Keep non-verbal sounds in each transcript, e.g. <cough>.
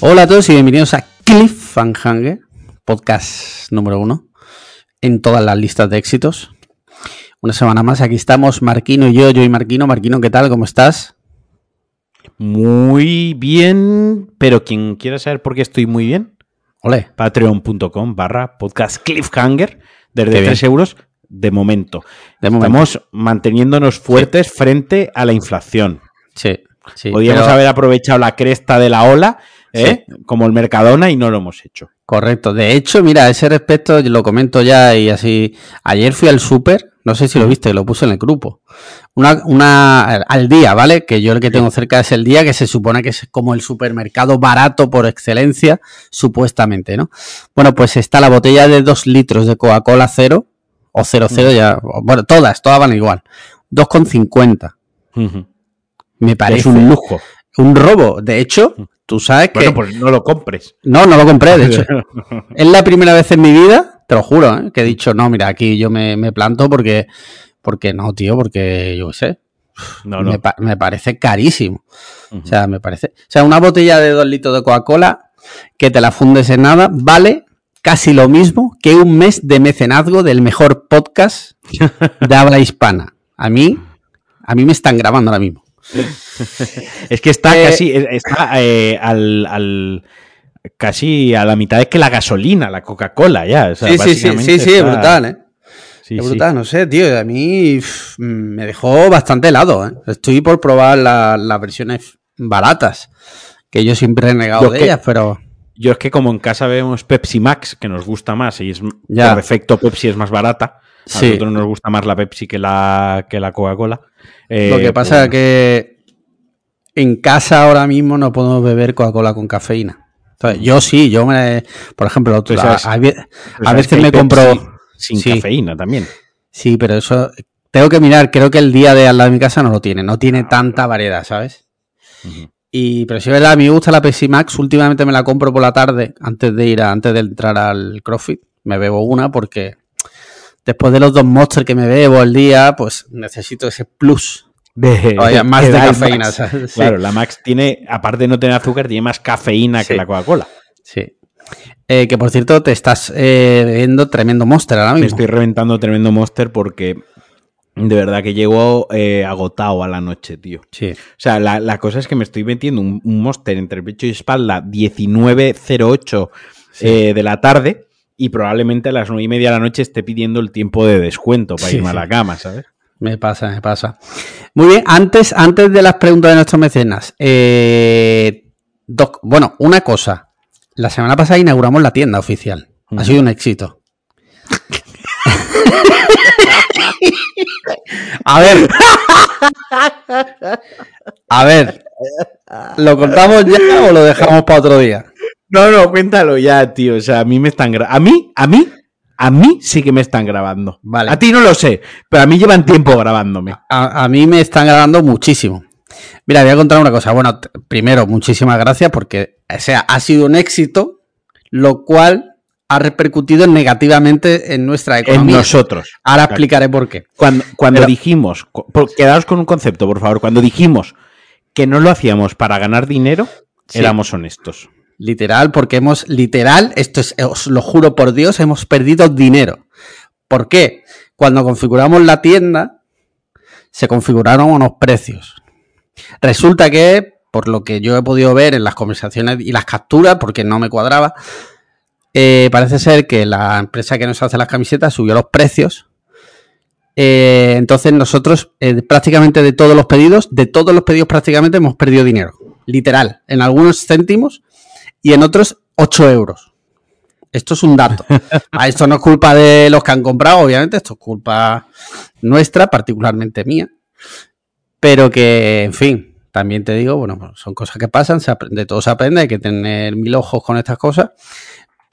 Hola a todos y bienvenidos a Cliffhanger, podcast número uno en todas las listas de éxitos. Una semana más, aquí estamos Marquino y yo, yo y Marquino. Marquino, ¿qué tal? ¿Cómo estás? Muy bien, pero quien quiera saber por qué estoy muy bien, patreon.com barra podcast Cliffhanger, desde Qué bien. 3 euros de momento. De momento. Estamos manteniéndonos fuertes frente a la inflación. Sí, sí. Podríamos pero- haber aprovechado la cresta de la ola, ¿eh? como el Mercadona, y no lo hemos hecho. Correcto. De hecho, mira, a ese respecto lo comento ya y así. Ayer fui al súper, no sé si lo viste, lo puse en el grupo. Una, una, al día, ¿vale? Que yo el que tengo cerca es el día, que se supone que es como el supermercado barato por excelencia, supuestamente, ¿no? Bueno, pues está la botella de 2 litros de Coca-Cola cero, o 00 ya, bueno, todas, todas van igual. 2,50. Ujú. Me parece Es un lujo. un robo. De hecho, tú sabes que... Bueno, pues no lo compres. No, no lo compré, de hecho. <laughs> Es la primera vez en mi vida, te lo juro, ¿eh? que he dicho, no, mira, aquí yo me, me planto porque, porque no, tío, porque yo qué sé, No, no. Me, pa- me parece carísimo. O sea, me parece. O sea, una botella de dos litros de Coca-Cola que te la fundes en nada vale casi lo mismo que un mes de mecenazgo del mejor podcast de habla hispana. A mí, a mí me están grabando ahora mismo. <laughs> Es que está Eh, casi, está eh, al, al- casi a la mitad de que la gasolina, la Coca-Cola ya. o sea, sí, sí, sí, sí, sí, es brutal, ¿eh? Sí, es sí. brutal, no sé, tío. A mí me dejó bastante helado, ¿eh? Estoy por probar la- las versiones baratas, que yo siempre he negado Yo de que- ellas, pero Yo es que como en casa vemos Pepsi Max, que nos gusta más, y es Ya. por defecto Pepsi es más barata. A Sí. nosotros nos gusta más la Pepsi que la, que la Coca-Cola. Eh, lo que pasa es pues, que en casa ahora mismo no podemos beber Coca-Cola con cafeína. Entonces, yo sí, yo me, por ejemplo, otro- sabes- a, pues veces me compro, Sin Sí. cafeína también. sí, pero eso tengo que mirar. Creo que el día de al lado de mi casa no lo tiene, no tiene tanta variedad, ¿sabes? Ujú. Y, pero si verdad, a mí me gusta la Pepsi Max. Últimamente me la compro por la tarde, antes de ir a, antes de entrar al CrossFit. Me bebo una porque después de los dos monsters que me bebo al día, pues necesito ese plus. Todavía más Que de cafeína, Max. ¿sabes? Sí. Claro, la Max tiene, aparte de no tener azúcar, tiene más cafeína Sí. que la Coca-Cola. Sí. Eh, que por cierto, te estás eh, bebiendo tremendo monster ahora Me mismo. estoy reventando tremendo monster porque de verdad que llego eh, agotado a la noche, tío. Sí. O sea, la, la cosa es que me estoy metiendo un, un monster entre pecho y espalda 19.08 Sí. eh, de la tarde y probablemente a las 9 y media de la noche esté pidiendo el tiempo de descuento para Sí, irme a la cama, ¿sabes? Me pasa, me pasa. Muy bien, antes, antes de las preguntas de nuestros mecenas, eh, dos- bueno, una cosa. La semana pasada inauguramos la tienda oficial. Ha sido un éxito. <laughs> A ver. A ver. ¿Lo contamos ya o lo dejamos para otro día? No, no, cuéntalo ya, tío. O sea, a mí me están grabando. A mí, a mí, a mí sí que me están grabando. Vale. A ti no lo sé, pero a mí llevan tiempo grabándome. A, a mí me están grabando muchísimo. Mira, voy a contar una cosa. Bueno, primero, muchísimas gracias porque, o sea, ha sido un éxito, lo cual ha repercutido negativamente en nuestra En economía. nosotros. Ahora Claro. explicaré por qué. Cuando, cuando Pero- dijimos, por- quedaos con un concepto, por favor. Cuando dijimos que no lo hacíamos para ganar dinero, Sí. éramos honestos. Literal, porque hemos, literal, esto es, os lo juro por Dios, hemos perdido dinero. ¿Por qué? Cuando configuramos la tienda, se configuraron unos precios. Resulta que, por lo que yo he podido ver en las conversaciones y las capturas, porque no me cuadraba, eh, parece ser que la empresa que nos hace las camisetas subió los precios. Eh, entonces nosotros, eh, prácticamente de todos los pedidos, de todos los pedidos prácticamente hemos perdido dinero. Literal. En algunos céntimos y en otros 8 euros. Esto es un dato. <laughs> A esto no es culpa de los que han comprado, obviamente, esto es culpa nuestra, particularmente mía. Pero que, en fin, también te digo, bueno, pues son cosas que pasan, se aprende, de todo se aprende, hay que tener mil ojos con estas cosas.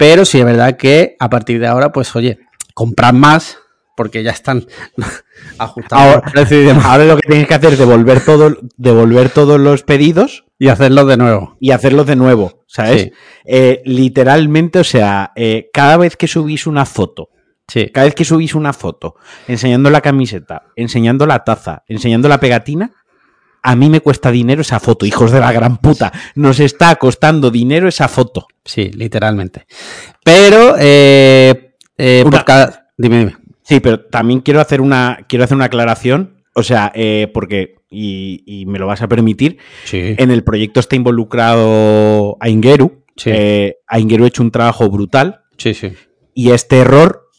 Pero sí es verdad que a partir de ahora, pues oye, comprar más, porque ya están <laughs> ajustando Ahora, los precios y demás, ahora lo que tienes que hacer es devolver, todo, devolver todos los pedidos y hacerlo de nuevo. y hacerlos de nuevo, ¿sabes? Sí. Eh, literalmente, o sea, eh, cada vez que subís una foto, Sí. cada vez que subís una foto enseñando la camiseta, enseñando la taza, enseñando la pegatina, A mí me cuesta dinero esa foto, hijos de la gran puta. Nos está costando dinero esa foto. Sí, literalmente. Pero, eh, eh, Una- por cada... Dime, dime. Sí, pero también quiero hacer una, quiero hacer una aclaración. O sea, eh, porque, y, y me lo vas a permitir, Sí. en el proyecto está involucrado Aingeru. Sí. Eh, Aingeru ha hecho un trabajo brutal Sí, sí. y este error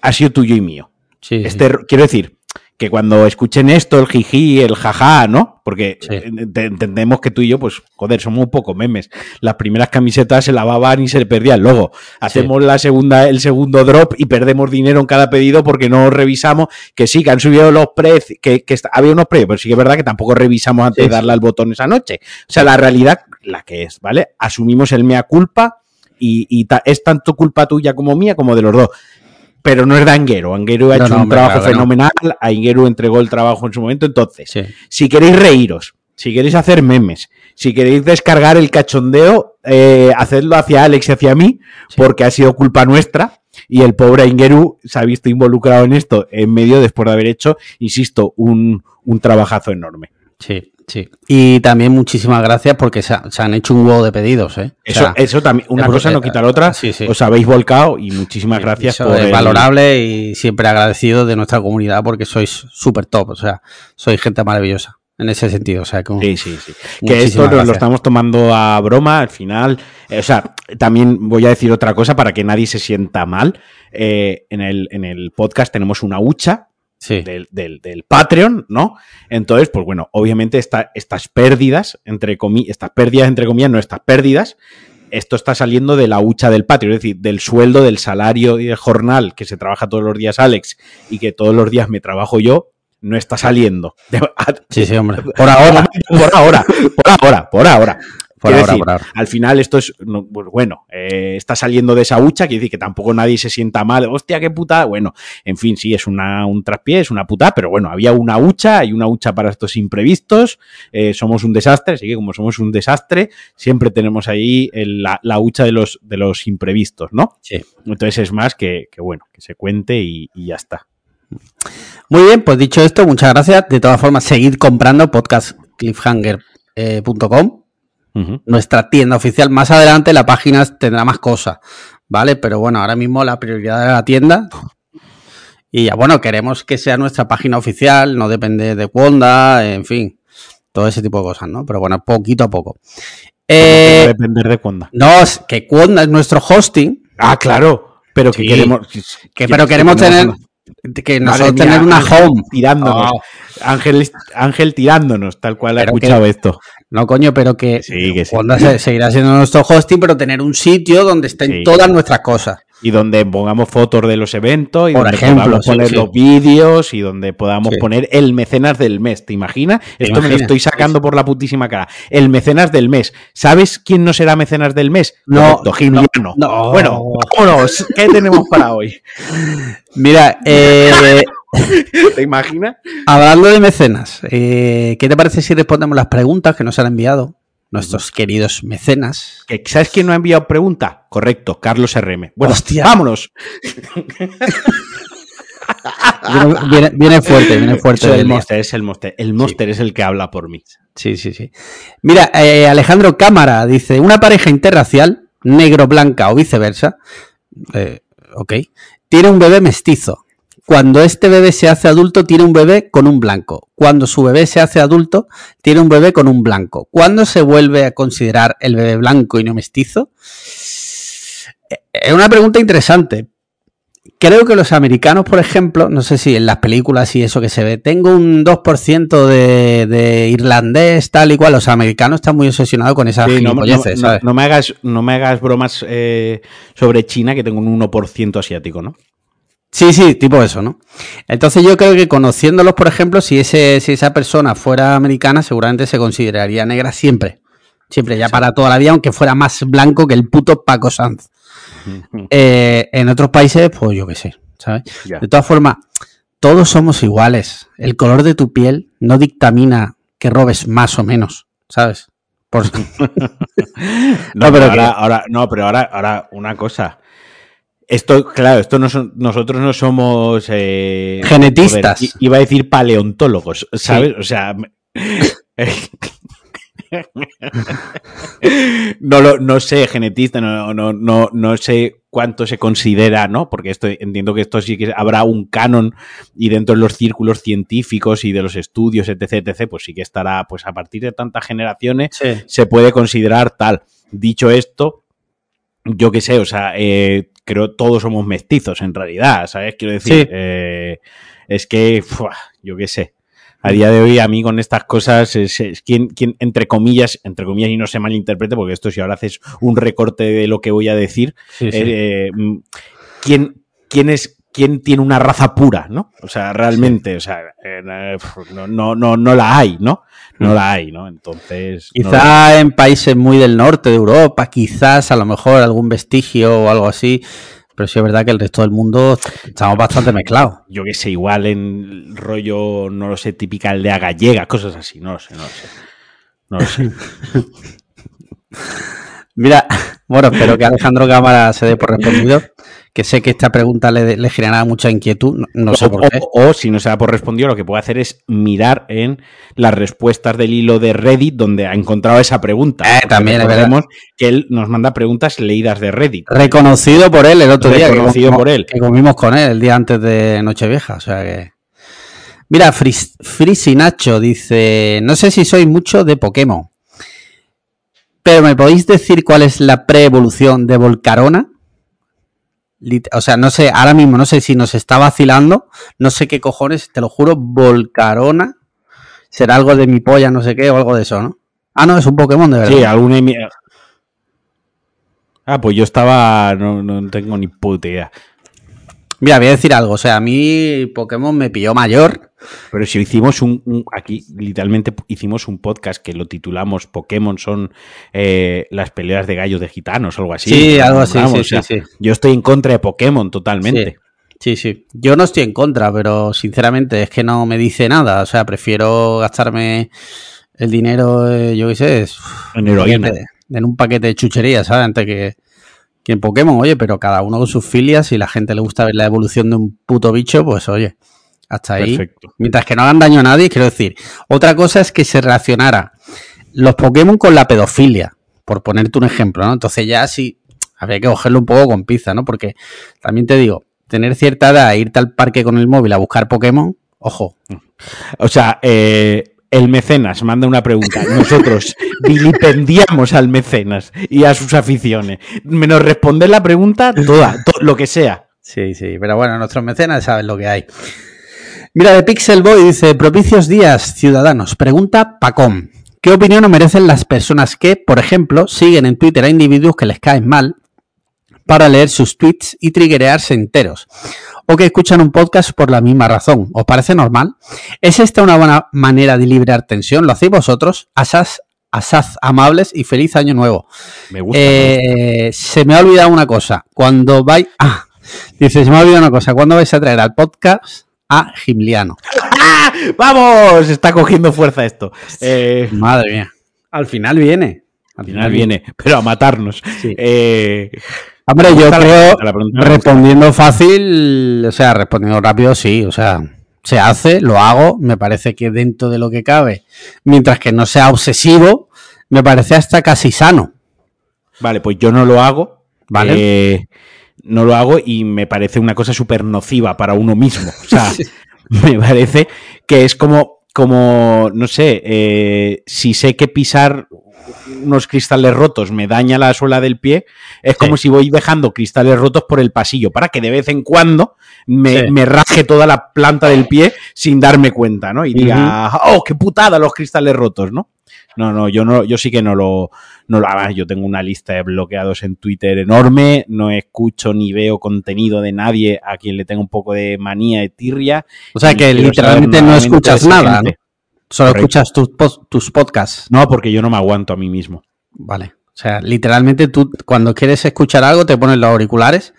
ha sido tuyo y mío. Sí, Este error- quiero decir que cuando escuchen esto, el jiji, el jaja, ¿no? Porque Sí. entendemos que tú y yo, pues, joder, somos un poco memes. Las primeras camisetas se lavaban y se le perdía el logo. Hacemos la segunda, el segundo drop y perdemos dinero en cada pedido porque no revisamos que sí, que han subido los precios, que, que había unos precios, pero sí que es verdad que tampoco revisamos antes Sí, de darle al botón esa noche. O sea, la realidad, la que es, ¿vale? Asumimos el mea culpa y, y ta- es tanto culpa tuya como mía como de los dos. Pero no es de Anguero. Anguero ha No, hecho no, un trabajo claro que no. fenomenal. Anguero entregó el trabajo en su momento. Entonces, Sí. si queréis reíros, si queréis hacer memes, si queréis descargar el cachondeo, eh, hacedlo hacia Alex y hacia mí, Sí. porque ha sido culpa nuestra. Y el pobre Aingeru se ha visto involucrado en esto en medio después de haber hecho, insisto, un, un trabajazo enorme. Sí, sí. Y también muchísimas gracias porque se, ha- se han hecho un huevo de pedidos, ¿eh? O Eso, sea, eso también, una es cosa no brutal. quita la otra. Sí, sí. Os habéis volcado y muchísimas gracias eso por es el- valorable y siempre agradecido de nuestra comunidad porque sois súper top, o sea, sois gente maravillosa en ese sentido, o sea, como Sí, sí, sí. Que esto lo estamos tomando a broma al final. eh, o sea, también voy a decir otra cosa para que nadie se sienta mal. Eh, en, el, en el podcast tenemos una hucha sí, del, del- del Patreon, ¿no? Entonces, pues bueno, obviamente esta- estas pérdidas, entre comillas, estas pérdidas, entre comillas, no estas pérdidas, esto está saliendo de la hucha del Patreon, es decir, del sueldo, del salario y del jornal que se trabaja todos los días Alex y que todos los días me trabajo yo, no está saliendo. sí, sí, hombre. <laughs> Por ahora, por ahora, por ahora, por ahora. Por Quiero ahora, decir, por ahora. Al final esto es, pues bueno, eh, está saliendo de esa hucha, quiere decir que tampoco nadie se sienta mal, hostia, qué puta, bueno, en fin, sí, es una, un traspié, es una puta, pero bueno, había una hucha, hay una hucha para estos imprevistos, eh, somos un desastre, así que como somos un desastre, siempre tenemos ahí el- la, la hucha de los, de los imprevistos, ¿no? Sí. Entonces es más que, que bueno, que se cuente y, y ya está. Muy bien, pues dicho esto, muchas gracias. De todas formas, seguid comprando podcastcliffhanger.com, Nuestra tienda oficial. Más adelante la página tendrá más cosas, ¿vale? Pero bueno, ahora mismo la prioridad de la tienda. Y ya, bueno, queremos que sea nuestra página oficial, no depende de Wanda, en fin, todo ese tipo de cosas, ¿no? Pero bueno, poquito a poco. Debe Eh, depender de cuándo. no, es que Wanda es nuestro hosting, Ah, claro, pero que Sí. queremos... que, pero queremos tener, que nosotros tener una Ángel home. Tirándonos. Oh. Ángel, Ángel tirándonos, tal cual ha escuchado esto. No, coño, pero que Sí, que sí. Se- seguirá siendo nuestro hosting, pero tener un sitio donde estén Sí. todas nuestras cosas. Y donde pongamos fotos de los eventos y Por donde ejemplo, podamos poner los vídeos y donde podamos poner el mecenas del mes. ¿Te imaginas? Esto me lo estoy sacando por la putísima cara. El mecenas del mes. ¿Sabes quién no será mecenas del mes? No, Correcto, Gimliano. no. Bueno, vámonos. ¿Qué tenemos para hoy? <laughs> Mira, eh, <laughs> <laughs> ¿Te imaginas? hablando de mecenas, eh, ¿qué te parece si respondemos las preguntas que nos han enviado nuestros queridos mecenas? ¿Que- ¿Sabes quién no ha enviado pregunta? Correcto, Carlos RM. Bueno, Hostia. vámonos. <laughs> Viene, viene- viene fuerte, viene fuerte. Es el monster, es el monster. El monster es el que habla por mí. Sí, sí, sí. Mira, eh, Alejandro Cámara dice, una pareja interracial, negro-blanca o viceversa, eh, ok, tiene un bebé mestizo. Cuando este bebé se hace adulto, tiene un bebé con un blanco. Cuando su bebé se hace adulto, tiene un bebé con un blanco. ¿Cuándo se vuelve a considerar el bebé blanco y no mestizo? Es una pregunta interesante. Creo que los americanos, por ejemplo, no sé si en las películas y eso que se ve, tengo un 2% de, de irlandés, tal y cual. Los americanos están muy obsesionados con esas Sí, no, no- gilipolleces, no- ¿sabes? no me hagas, no me hagas bromas eh, sobre China, que tengo un 1% asiático, ¿no? Sí, sí, tipo eso, ¿no? Entonces yo creo que conociéndolos, por ejemplo, si, ese, si esa persona fuera americana, seguramente se consideraría negra siempre. Siempre, ya para toda la vida, aunque fuera más blanco que el puto Paco Sanz. Eh, en otros países, pues yo qué sé, ¿sabes? De todas formas, todos somos iguales. El color de tu piel no dictamina que robes más o menos, ¿sabes? Por- <laughs> No, <laughs> No, pero pero ahora, que- ahora, no, pero ahora, ahora una cosa. Esto, claro, esto no son, nosotros no somos eh, Genetistas. joder, iba a decir paleontólogos, ¿sabes? O sea, <laughs> no, lo, no sé, genetista, no, no, no, no sé cuánto se considera, ¿no? Porque esto, entiendo que esto sí que habrá un canon y dentro de los círculos científicos y de los estudios, etc., etc., pues sí que estará, pues a partir de tantas generaciones Sí. se puede considerar tal. Dicho esto, yo qué sé, o sea, eh, creo todos somos mestizos en realidad, ¿sabes? Quiero decir, Sí. eh, es que, yo qué sé. A día de hoy, a mí con estas cosas, es, es quien, quien, entre comillas, entre comillas, y no se malinterprete, porque esto si ahora haces un recorte de lo que voy a decir, Sí, sí. eh, mm, ¿quién, quién es quién tiene una raza pura, ¿no? O sea, realmente, o sea, eh, no, no, no, no la hay, ¿no? <laughs> No la hay, ¿no? Entonces. no Quizá en países muy del norte de Europa, quizás a lo mejor algún vestigio o algo así, pero sí es verdad que el resto del mundo estamos bastante mezclados. yo que sé, igual en rollo, no lo sé, típica aldea gallega, cosas así, no lo sé, no lo sé. No lo sé. <laughs> Mira, <laughs> bueno, espero que Alejandro Cámara se dé por respondido, que sé que esta pregunta le, le generará mucha inquietud, no, no sé o, por qué. o- o, si no se da por respondido, lo que puede hacer es mirar en las respuestas del hilo de Reddit donde ha encontrado esa pregunta. Eh, también, recordemos que él nos manda preguntas leídas de Reddit. Reconocido por él el otro día, Reconocido por él. que comimos con él el día antes de Nochevieja, o sea que... Mira, Fris, Frisi Nacho dice, no sé si soy mucho de Pokémon, pero ¿me podéis decir cuál es la preevolución de Volcarona? O sea, no sé, ahora mismo no sé si nos está vacilando, no sé qué cojones, te lo juro, Volcarona será algo de mi polla, no sé qué, o algo de eso, ¿no? Ah, no, es un Pokémon de verdad. Sí, alguna. Ah, pues yo estaba. No, no tengo ni puta idea. Mira, voy a decir algo, o sea, a mí Pokémon me pilló mayor, Pero si hicimos un, un- Aquí, literalmente, hicimos un podcast que lo titulamos Pokémon son eh, las peleas de gallos de gitanos o algo así. Sí, algo así, sí, o sea, sí, sí. Yo estoy en contra de Pokémon totalmente. Sí, sí. Yo no estoy en contra, pero sinceramente es que no me dice nada. O sea, prefiero gastarme el dinero, eh, yo qué sé, es- En heroína. paquete- en un paquete de chucherías, ¿sabes? Antes que, que en Pokémon, oye, pero cada uno con sus filias, y la gente le gusta ver la evolución de un puto bicho, pues oye, hasta ahí. Perfecto. Mientras que no hagan daño a nadie, quiero decir. Otra cosa es que se relacionara los Pokémon con la pedofilia, por ponerte un ejemplo, ¿no? Entonces ya sí, habría que cogerlo un poco con pinza, ¿no? Porque también te digo, tener cierta edad e irte al parque con el móvil a buscar Pokémon, ojo. O sea, eh, el mecenas manda una pregunta. Nosotros <laughs> vilipendiamos al mecenas y a sus aficiones. Menos responder la pregunta, toda, to- lo que sea. Sí, sí, pero bueno, nuestros mecenas saben lo que hay. Mira, de Pixel Boy dice, propicios días, ciudadanos. Pregunta Pacom. ¿Qué opinión os merecen las personas que, por ejemplo, siguen en Twitter a individuos que les caen mal para leer sus tweets y triggerearse enteros? O que escuchan un podcast por la misma razón. ¿Os parece normal? ¿Es esta una buena manera de liberar tensión? ¿Lo hacéis vosotros? Asaz, asaz amables y feliz año nuevo. Me gusta. me gusta. Eh, se me ha olvidado una cosa. Cuando vais. Ah, dice, se me ha olvidado una cosa. ¿Cuándo vais a traer al podcast a Gimliano? <laughs> ¡Ah! ¡Vamos! Está cogiendo fuerza esto. Eh, Madre mía. Al final viene. al final viene, pero a matarnos. Sí. Eh, Hombre, yo creo, la pregunta respondiendo fácil, o sea, respondiendo rápido, sí, o sea, se hace, lo hago, me parece que dentro de lo que cabe, mientras que no sea obsesivo, me parece hasta casi sano. Vale, pues yo no lo hago. Vale. Eh, no lo hago y me parece una cosa súper nociva para uno mismo. O sea, <laughs> me parece que es como, como no sé, eh, si sé que pisar unos cristales rotos me daña la suela del pie, es como si voy dejando cristales rotos por el pasillo para que de vez en cuando me, Sí. me raje toda la planta del pie sin darme cuenta, ¿no? Y diga, oh, qué putada los cristales rotos, ¿no? No, no, yo no, yo sí que no lo, no lo hago. Yo tengo una lista de bloqueados en Twitter enorme, no escucho ni veo contenido de nadie a quien le tenga un poco de manía de tirria. O sea, que literalmente no escuchas nada. Solo Correcto. escuchas tus, tus podcasts. No, porque yo no me aguanto a mí mismo. Vale. O sea, literalmente tú cuando quieres escuchar algo te pones los auriculares,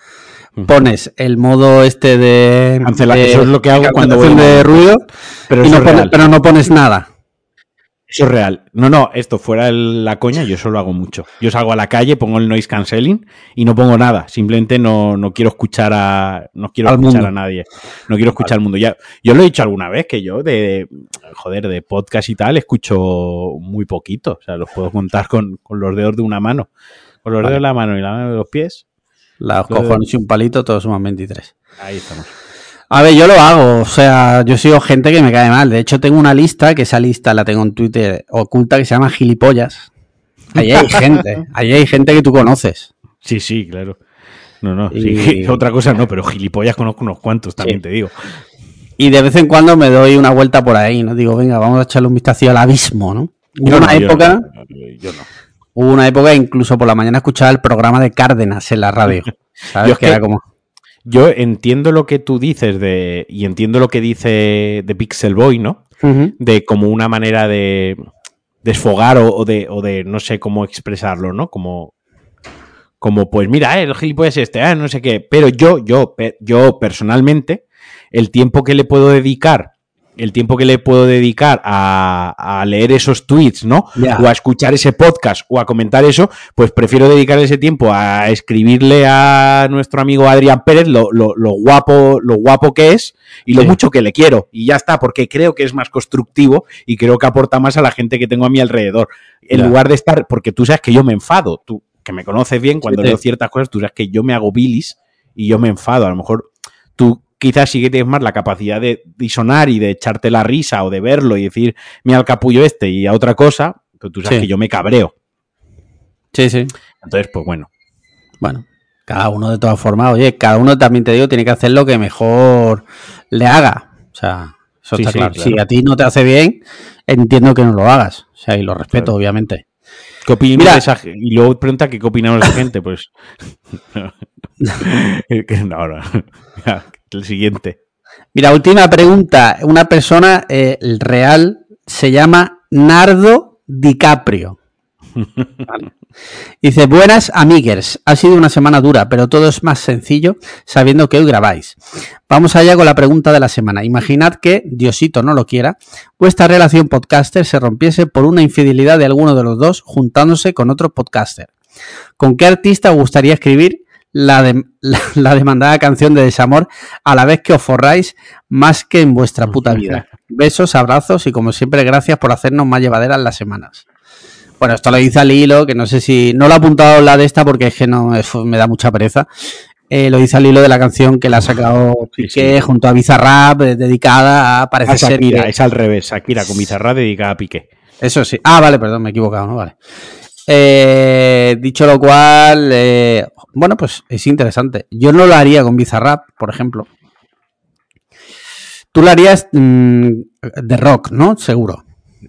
pones el modo este de... Cancela- de- eso es lo que hago cuando voy de ruido y no pones- pero no pones nada. Eso es real. No, no, esto fuera el- la coña, yo eso lo hago mucho. Yo salgo a la calle, pongo el noise cancelling y no pongo nada. Simplemente no, no quiero escuchar a. No quiero Al escuchar mundo. a nadie. No quiero escuchar al mundo. Ya, yo lo he dicho alguna vez que yo de. Joder, de podcast y tal, escucho muy poquito. O sea, los puedo contar con, con los dedos de una mano. Con los Vale. dedos de la mano y la mano de los pies. Los cojones y un palito, todos suman 23. Ahí estamos. A ver, yo lo hago, o sea, yo sigo gente que me cae mal. De hecho, tengo una lista, que esa lista la tengo en Twitter oculta, que se llama Gilipollas. Ahí hay <laughs> gente, ahí hay gente que tú conoces. Sí, sí, claro. No, no. Y- sí, <laughs> otra cosa no, pero gilipollas conozco unos cuantos, también Sí. te digo. Y de vez en cuando me doy una vuelta por ahí, ¿no? Digo, venga, vamos a echarle un vistazo al abismo, ¿no? Hubo una no, yo época, no, yo no. hubo una época incluso por la mañana escuchaba el programa de Cárdenas en la radio. <laughs> ¿Sabes? Yo es que que- era como. Yo entiendo lo que tú dices de. Y entiendo lo que dice de Pixel Boy, ¿no? De como una manera de desfogar o, o de, o de no sé cómo expresarlo, ¿no? Como. Como, pues mira, eh, el gilipollas es este, ah, no sé qué. Pero yo, yo, yo personalmente, el tiempo que le puedo dedicar, el tiempo que le puedo dedicar a, a leer esos tweets, ¿no? O a escuchar ese podcast o a comentar eso, pues prefiero dedicar ese tiempo a escribirle a nuestro amigo Adrián Pérez lo, lo- lo guapo, lo guapo que es y lo Sí. mucho que le quiero. Y ya está, porque creo que es más constructivo y creo que aporta más a la gente que tengo a mi alrededor. En lugar de estar, porque tú sabes que yo me enfado, tú que me conoces bien, cuando Sí, sí. leo ciertas cosas, tú sabes que yo me hago bilis y yo me enfado. A lo mejor tú quizás sí que tienes más la capacidad de disonar y de echarte la risa o de verlo y decir, mira el capullo este y a otra cosa, pero tú sabes Sí. que yo me cabreo. Sí, sí. Entonces, pues bueno. Bueno, cada uno de todas formas, oye, cada uno también te digo, tiene que hacer lo que mejor le haga. O sea, eso Sí, está sí, claro. claro. Si a ti no te hace bien, entiendo que no lo hagas. O sea, y lo respeto, Claro. obviamente. ¿Qué opinas Mira. de esa ge- Y luego pregunta que qué opinamos de esa gente, pues. <laughs> <laughs> No. <laughs> El siguiente. Mira, última pregunta. Una persona eh, real se llama Nardo DiCaprio. Vale. <laughs> Dice, buenas amiguers, ha sido una semana dura, pero todo es más sencillo sabiendo que hoy grabáis. Vamos allá con la pregunta de la semana. Imaginad que, Diosito no lo quiera, vuestra relación podcaster se rompiese por una infidelidad de alguno de los dos juntándose con otro podcaster. ¿Con qué artista os gustaría escribir la, de- <laughs> la, la demandada canción de desamor a la vez que os forráis más que en vuestra puta vida? Besos, abrazos y como siempre gracias por hacernos más llevaderas las semanas. Bueno, esto lo dice al hilo, que no sé si... No lo he apuntado la de esta porque es que no es- me da mucha pereza. Eh, lo dice al hilo de la canción que la ha sacado Piqué sí. junto a Bizarrap, eh, dedicada a... Parece A ser que- es al revés. Shakira con Bizarra dedicada a Piqué. Eso sí. Ah, vale, perdón, me he equivocado, ¿no? Vale. Eh, dicho lo cual, eh, bueno, pues es interesante. Yo no lo haría con Bizarrap, por ejemplo. Tú lo harías mm, de rock, ¿no? Seguro,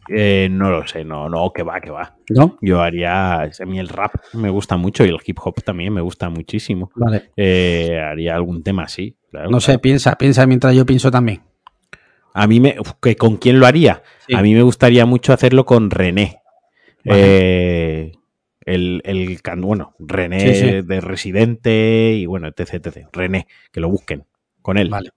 Eh, no lo sé, no, no, que va, que va. ¿no? Yo haría. A mí el rap me gusta mucho y el hip hop también me gusta muchísimo. Vale. Eh, haría algún tema así. claro, No sé, piensa, piensa mientras yo pienso también. A mí me. uf, ¿que ¿Con quién lo haría? Sí. A mí me gustaría mucho hacerlo con René. Vale. Eh, el, el bueno, René Sí, sí. de Residente y bueno, etc, etc. René, que lo busquen con él. Vale.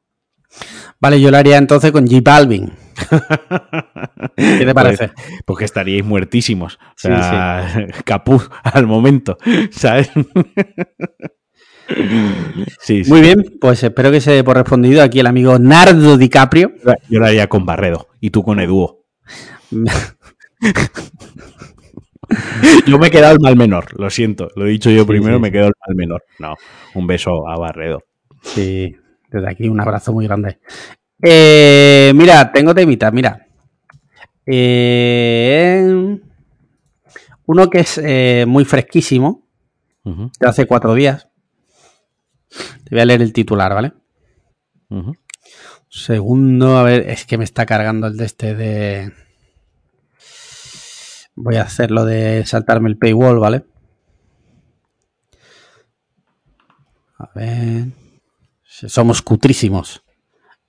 Vale, yo lo haría entonces con J Balvin. <laughs> ¿Qué te parece? Pues, pues que estaríais muertísimos. O Sí, sea, <laughs> capuz al momento, <laughs> sí. Muy bien, pues espero que se dé por respondido aquí el amigo Nardo DiCaprio. Yo lo haría con Barredo y tú con Eduo. <laughs> Yo me he quedado el mal menor, lo siento. Lo he dicho yo Sí, primero, sí. me he quedado el mal menor. No, un beso a Barredo. Sí, desde aquí un abrazo muy grande. Eh, mira, tengo temita, mira. Eh, uno que es eh, muy fresquísimo, Ujú, de hace cuatro días. Te voy a leer el titular, ¿vale? Segundo, a ver, es que me está cargando el de este de... Voy a hacerlo de saltarme el paywall, ¿vale? A ver... Somos cutrísimos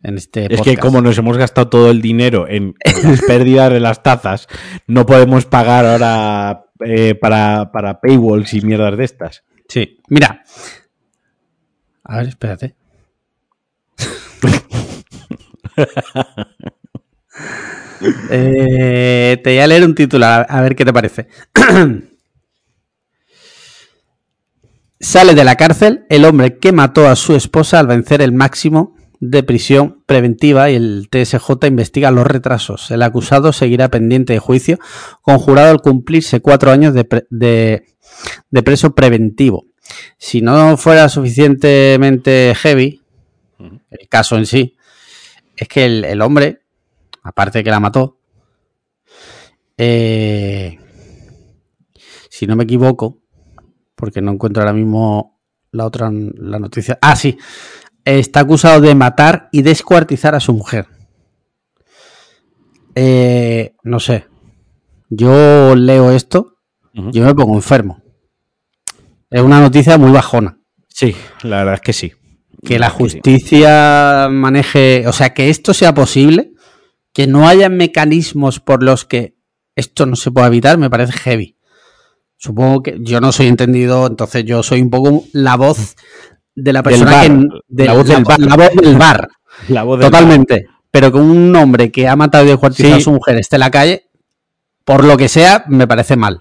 en este Es que como nos hemos gastado todo el dinero en, en <laughs> las pérdidas de las tazas, no podemos pagar ahora eh, para, para paywalls y mierdas de estas. Sí, mira. A ver, espérate. <laughs> Eh, te voy a leer un titular, a ver qué te parece. <clears throat> Sale de la cárcel el hombre que mató a su esposa al vencer el máximo de prisión preventiva y el TSJ investiga los retrasos. El acusado seguirá pendiente de juicio, conjurado al cumplirse cuatro años de, de preso preventivo. Si no fuera suficientemente heavy, el caso en sí, es que el, hombre, aparte de que la mató, eh, si no me equivoco, porque no encuentro ahora mismo la otra la noticia. Ah, sí. Está acusado de matar y descuartizar a su mujer. Eh, no sé. Yo leo esto, yo me pongo enfermo. Es una noticia muy bajona. Sí, la verdad es que sí. Que la justicia maneje, o sea, que esto sea posible, que no haya mecanismos por los que esto no se pueda evitar, me parece heavy. Supongo que yo no soy entendido, entonces yo soy un poco la voz de la persona que. la, voz del bar. La voz del bar. <laughs> Totalmente. Pero que un hombre que ha matado y descuartizado a su mujer esté en la calle, por lo que sea, me parece mal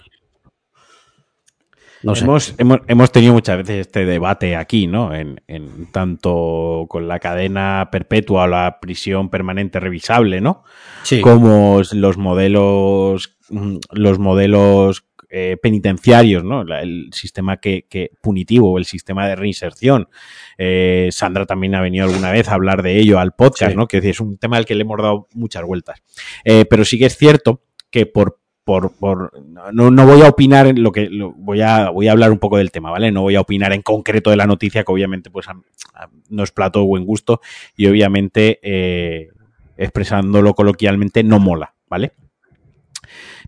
hemos, hemos, tenido muchas veces este debate aquí, ¿no? En, tanto con la cadena perpetua o la prisión permanente revisable, ¿no? Sí. Como los modelos, los modelos eh, penitenciarios, ¿no? El sistema que, punitivo, el sistema de reinserción. Eh, Sandra también ha venido alguna vez a hablar de ello al podcast, ¿no? Que es un tema al que le hemos dado muchas vueltas. Eh, pero sí que es cierto que por por, por no, no, voy a opinar en lo que voy a voy a hablar un poco del tema, ¿vale? No voy a opinar en concreto de la noticia que obviamente pues no es plato de buen gusto y obviamente eh, expresándolo coloquialmente no mola, ¿vale?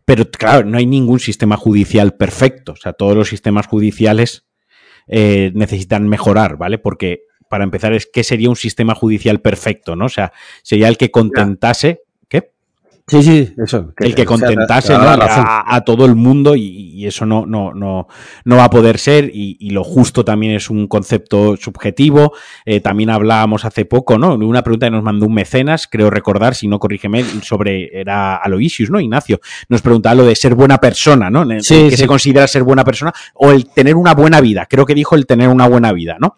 Pero claro, no hay ningún sistema judicial perfecto, o sea, todos los sistemas judiciales eh, necesitan mejorar, ¿vale? Porque para empezar es qué sería un sistema judicial perfecto, ¿no? O sea, sería el que contentase Sí, sí, eso. el que contentase a, todo el mundo y, eso no, no, no, no va a poder ser y, lo justo también es un concepto subjetivo. Eh, también hablábamos hace poco, ¿no? Una pregunta que nos mandó un mecenas, creo recordar, si no corrígeme, sobre, era Aloysius, ¿no? Ignacio, nos preguntaba lo de ser buena persona, ¿no? Sí, ¿Qué se considera ser buena persona? O el tener una buena vida. Creo que dijo el tener una buena vida, ¿no?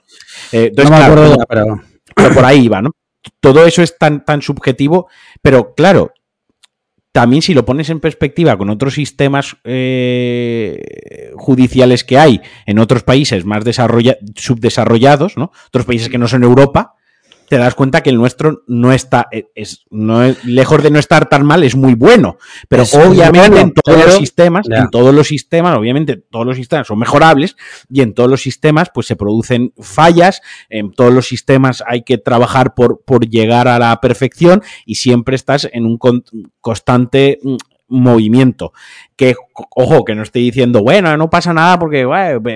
Eh, entonces, no me acuerdo pero... pero por ahí iba, ¿no? Todo eso es tan, tan subjetivo, pero claro, también si lo pones en perspectiva con otros sistemas eh, judiciales que hay en otros países más subdesarrollados, ¿no? Otros países que no son Europa, te das cuenta que el nuestro no está, e, es, no es, lejos de no estar tan mal, es muy bueno. Pero obviamente en todos los sistemas, en todos los sistemas, obviamente todos los sistemas son mejorables y en todos los sistemas pues se producen fallas, en todos los sistemas hay que trabajar por, por llegar a la perfección y siempre estás en un constante mm, movimiento. Que, ojo, que no estoy diciendo, bueno, no pasa nada porque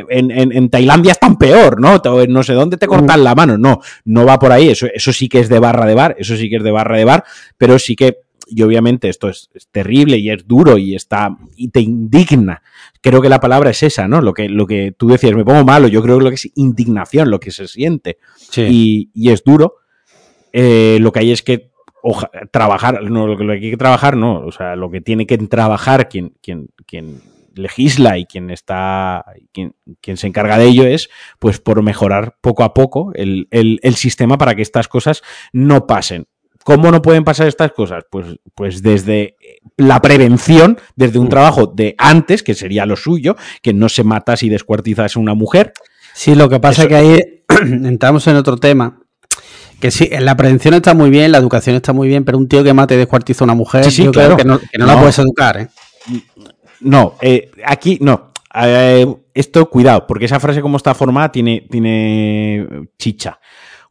en, en, Tailandia es tan peor, ¿no? No sé dónde te cortan la mano. No, no va por ahí. Eso, eso sí que es de barra de bar, eso sí que es de barra de bar, pero sí que, y obviamente esto es, terrible y es duro y está, y te indigna. Creo que la palabra es esa, ¿no? Lo que, lo que tú decías, me pongo malo, yo creo que lo que es indignación, lo que se siente. Y, y es duro. Eh, lo que hay es que trabajar, no, lo que hay que trabajar, no, o sea, lo que tiene que trabajar quien, quien, quien legisla y quien está, quien, quien, se encarga de ello es, pues, por mejorar poco a poco el, el, sistema para que estas cosas no pasen. ¿Cómo no pueden pasar estas cosas? Pues, pues desde la prevención, desde un mm. trabajo de antes, que sería lo suyo, que no se mata si descuartizas a una mujer. Sí, lo que pasa es que ahí <clears throat> entramos en otro tema, que sí, la prevención está muy bien, la educación está muy bien, pero un tío que mate y descuartiza a una mujer, yo creo que no, la puedes educar. ¿eh? No, eh, aquí no. Eh, esto, cuidado, porque esa frase como está formada tiene, tiene chicha.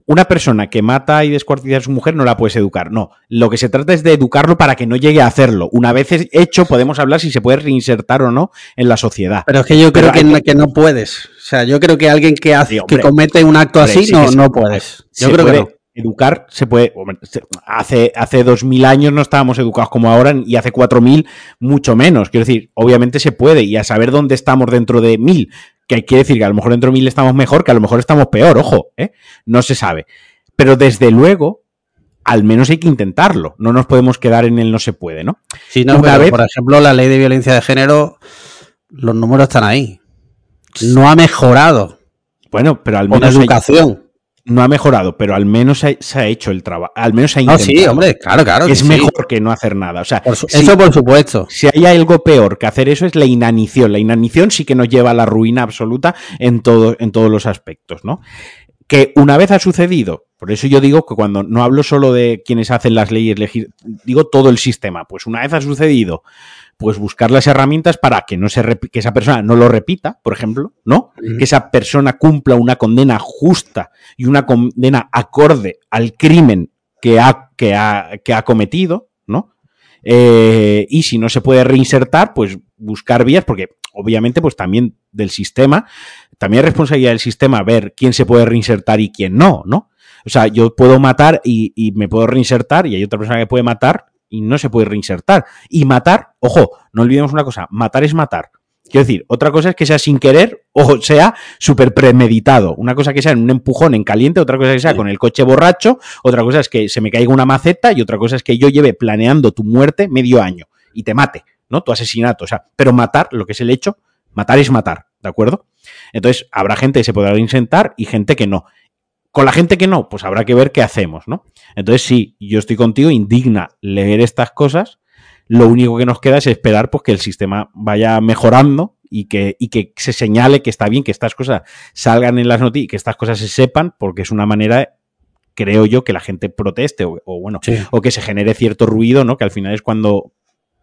Una persona que mata y descuartiza a su mujer no la puedes educar. No, lo que se trata es de educarlo para que no llegue a hacerlo. Una vez hecho, podemos hablar si se puede reinsertar o no en la sociedad. Pero es que yo creo que, no, que, no puedes. O sea, yo creo que alguien que, hace, que comete un acto así no, no puedes. Yo creo que no educar se puede. Hace, hace 2000 años no estábamos educados como ahora y hace 4000 mucho menos. Quiero decir, obviamente se puede y a saber dónde estamos dentro de 1000. Que quiere decir que a lo mejor dentro de 1000 estamos mejor, que a lo mejor estamos peor, ojo, ¿eh? no se sabe. Pero desde luego al menos hay que intentarlo. No nos podemos quedar en el no se puede, ¿no? Sí, no, Una vez- por ejemplo, la ley de violencia de género, los números están ahí. No ha mejorado. Bueno, pero al Con menos hay- educación. No ha mejorado, pero al menos se, se ha hecho el trabajo. Al menos se ha No, intentado. sí, hombre, claro, claro. que es sí. mejor que no hacer nada. O sea, Por su- si- Eso por supuesto. Si hay algo peor que hacer eso es la inanición. La inanición sí que nos lleva a la ruina absoluta en, todo, en todos los aspectos, ¿no? Que una vez ha sucedido, por eso yo digo que cuando no hablo solo de quienes hacen las leyes, digo todo el sistema, pues una vez ha sucedido, pues buscar las herramientas para que no se que esa persona no lo repita, por ejemplo, ¿no? Que esa persona cumpla una condena justa y una condena acorde al crimen que ha, que ha, que ha cometido, ¿no? Eh, y si no se puede reinsertar, pues buscar vías, porque obviamente, pues también del sistema, también es responsabilidad del sistema ver quién se puede reinsertar y quién no, ¿no? O sea, yo puedo matar y, y me puedo reinsertar y hay otra persona que puede matar y no se puede reinsertar. Y matar, ojo, no olvidemos una cosa, matar es matar. Quiero decir, otra cosa es que sea sin querer o sea súper premeditado. Una cosa que sea en un empujón en caliente, otra cosa que sea con el coche borracho, otra cosa es que se me caiga una maceta y otra cosa es que yo lleve planeando tu muerte medio año y te mate, ¿no? Tu asesinato. O sea, pero matar, lo que es el hecho, matar es matar, ¿de acuerdo? Entonces, habrá gente que se podrá reinsentar y gente que no. Con la gente que no, pues habrá que ver qué hacemos, ¿no? Entonces, sí, yo estoy contigo, indigna leer estas cosas. Lo único que nos queda es esperar pues, que el sistema vaya mejorando y que, y que se señale que está bien que estas cosas salgan en las noticias, que estas cosas se sepan, porque es una manera, creo yo, que la gente proteste o, o, bueno, Sí. o que se genere cierto ruido, ¿no? Que al final es cuando,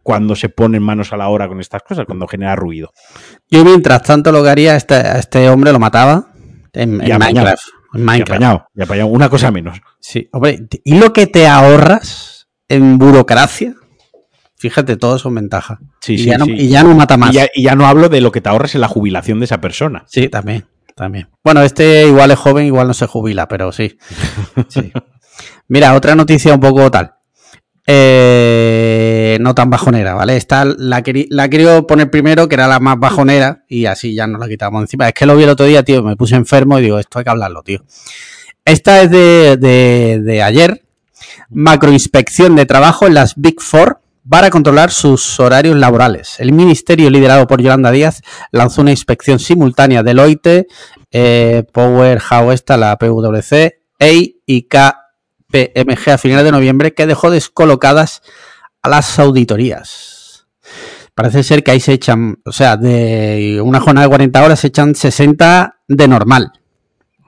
cuando se ponen manos a la obra con estas cosas, cuando genera ruido. Yo mientras tanto lo que haría, este, a este hombre lo mataba en, en apañado. Minecraft. Y apañado, y apañado, una cosa menos. Sí, hombre, ¿y lo que te ahorras en burocracia? Fíjate, todo son ventajas. Sí, y, sí, ya no, sí. y ya no mata más. Y ya, y ya no hablo de lo que te ahorras en la jubilación de esa persona. Sí, también, también. Bueno, este igual es joven, igual no se jubila, pero sí. <laughs> sí. Mira, otra noticia un poco tal. Eh, no tan bajonera, ¿vale? Esta la, la querido poner primero, que era la más bajonera, y así ya nos la quitamos encima. Es que lo vi el otro día, tío, me puse enfermo y digo, esto hay que hablarlo, tío. Esta es de, de, de ayer. Macroinspección de trabajo en las Big Four para controlar sus horarios laborales. El ministerio, liderado por Yolanda Díaz, lanzó una inspección simultánea de Deloitte, eh, Powerhouse, esta, la PwC, EI y KPMG a finales de noviembre, que dejó descolocadas a las auditorías. Parece ser que ahí se echan, o sea, de una jornada de 40 horas se echan 60 de normal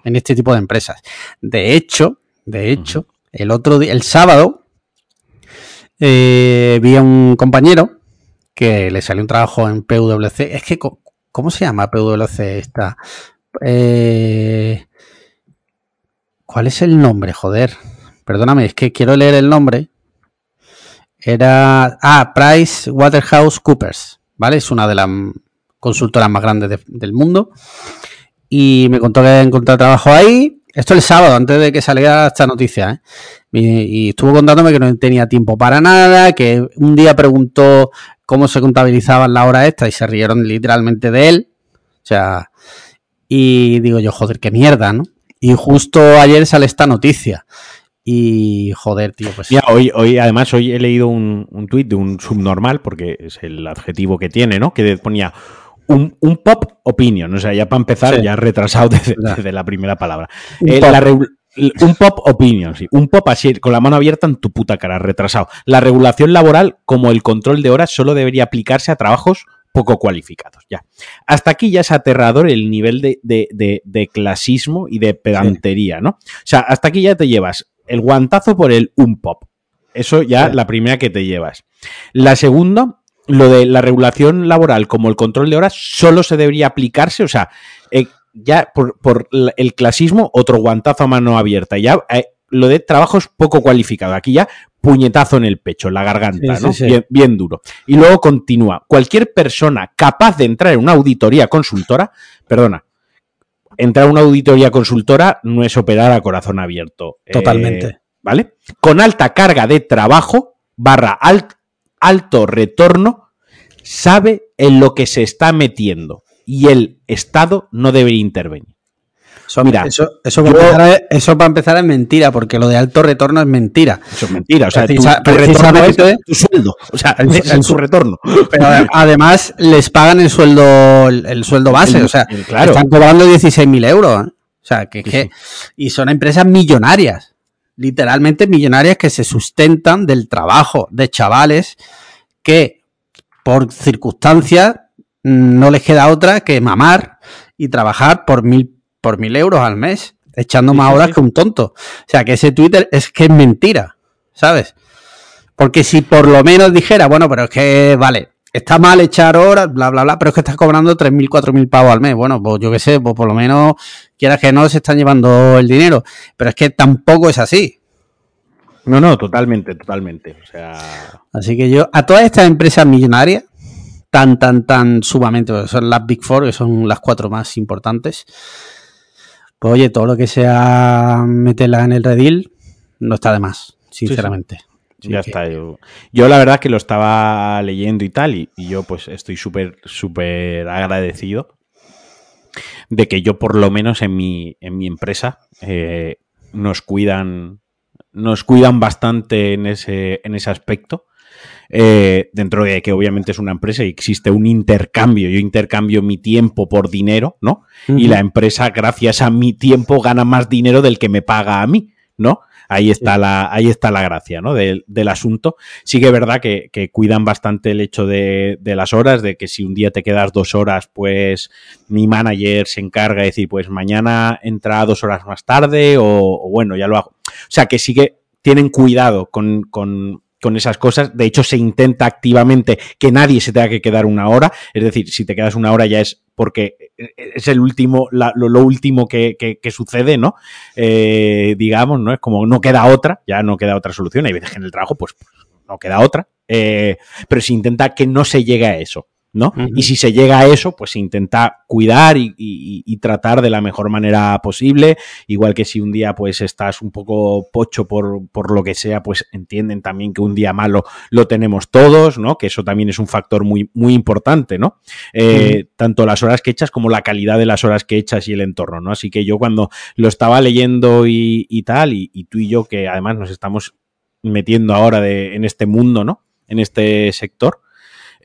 en este tipo de empresas. De hecho, de hecho, el otro día, el sábado, eh, vi a un compañero que le salió un trabajo en PwC. Es que, ¿cómo se llama PwC esta? Eh, ¿Cuál es el nombre? Joder. Perdóname, es que quiero leer el nombre. Era. Ah, Price Waterhouse Coopers. ¿Vale? Es una de las consultoras más grandes de- del mundo. Y me contó que había encontrado trabajo ahí. Esto el sábado, antes de que saliera esta noticia. ¿eh? Y, y estuvo contándome que no tenía tiempo para nada, que un día preguntó cómo se contabilizaban la hora extra y se rieron literalmente de él. O sea, y digo yo, joder, qué mierda, ¿no? Y justo ayer sale esta noticia. Y joder, tío, pues. Mira, hoy, hoy, además, hoy he leído un, un tuit de un subnormal, porque es el adjetivo que tiene, ¿no? Que ponía un, un pop opinion. O sea, ya para empezar, Sí. ya retrasado <laughs> desde, Ya. desde la primera palabra. Un Eh, pop. la un pop opinion, sí. Un pop así, con la mano abierta en tu puta cara, retrasado. La regulación laboral, como el control de horas, solo debería aplicarse a trabajos poco cualificados. Ya. Hasta aquí ya es aterrador el nivel de, de- de- de clasismo y de pedantería, ¿no? O sea, hasta aquí ya te llevas el guantazo por el un pop. Eso ya Sí. la primera que te llevas. La segunda, lo de la regulación laboral como el control de horas solo se debería aplicarse, o sea, eh, ya por, el clasismo, otro guantazo a mano abierta. Ya eh, lo de trabajos poco cualificado. Aquí ya puñetazo en el pecho, en la garganta, Sí, ¿no? sí, sí. Bien, bien duro. Y luego continúa. Cualquier persona capaz de entrar en una auditoría consultora, perdona, entrar a una auditoría consultora no es operar a corazón abierto. Eh, Totalmente. ¿Vale? Con alta carga de trabajo, barra alt- alto retorno, sabe en lo que se está metiendo y el Estado no debería intervenir. Eso, Mira, eso, eso, para empezar es, eso, para empezar es, mentira, porque lo de alto retorno es mentira. Eso es mentira. O sea, Precisa, tu, tu retorno es tu sueldo. O sea, es, es su retorno. Pero además les pagan el sueldo, el, el sueldo base. o sea, claro. están cobrando 16.000 euros. ¿eh? O sea, que, sí, que sí. y son empresas millonarias. Literalmente millonarias que se sustentan del trabajo de chavales que por circunstancias no les queda otra que mamar y trabajar por mil, por mil euros al mes, echando más horas que un tonto. O sea, que ese Twitter es que es mentira, ¿sabes? Porque si por lo menos dijera, bueno, pero es que, vale, está mal echar horas, bla, bla, bla, pero es que estás cobrando 3.000, 4.000 pavos al mes. Bueno, pues yo qué sé, pues por lo menos, quieras que no, se están llevando el dinero. Pero es que tampoco es así. No, no, totalmente, totalmente. O sea... Así que yo, a todas estas empresas millonarias, tan, tan, tan sumamente, son las Big Four, que son las cuatro más importantes, pues oye, todo lo que sea meterla en el redil, no está de más, sinceramente. Sí, sí. Ya que... está. Yo, yo, la verdad que lo estaba leyendo y tal, y, y yo pues estoy súper, súper agradecido de que yo por lo menos en mi, en mi empresa eh, nos cuidan nos cuidan bastante en ese, en ese aspecto. Eh, dentro de que obviamente es una empresa y existe un intercambio. Yo intercambio mi tiempo por dinero, ¿no? Uh -huh. Y la empresa, gracias a mi tiempo, gana más dinero del que me paga a mí, ¿no? Ahí está, la, ahí está la gracia ¿no? del, del asunto. Sí que es verdad que, que cuidan bastante el hecho de, de, las horas, de que si un día te quedas dos horas, pues mi manager se encarga de decir, pues mañana entra dos horas más tarde o, o bueno, ya lo hago. O sea, que sí que tienen cuidado con, con, con esas cosas. De hecho, se intenta activamente que nadie se tenga que quedar una hora. Es decir, si te quedas una hora ya es porque es el último, lo, último que, que, sucede, ¿no? Eh, digamos, ¿no? Es como no queda otra, ya no queda otra solución. Hay veces que en el trabajo, pues, no queda otra. Eh, pero se intenta que no se llegue a eso. ¿No? Uh -huh. Y si se llega a eso, pues intenta cuidar y, y, y, tratar de la mejor manera posible. Igual que si un día pues estás un poco pocho por, por lo que sea, pues entienden también que un día malo lo tenemos todos, ¿no? Que eso también es un factor muy, muy importante, ¿no? Eh, uh -huh. Tanto las horas que echas como la calidad de las horas que echas y el entorno, ¿no? Así que yo cuando lo estaba leyendo y, y tal, y, y, tú y yo que además nos estamos metiendo ahora de, en este mundo, ¿no? En este sector.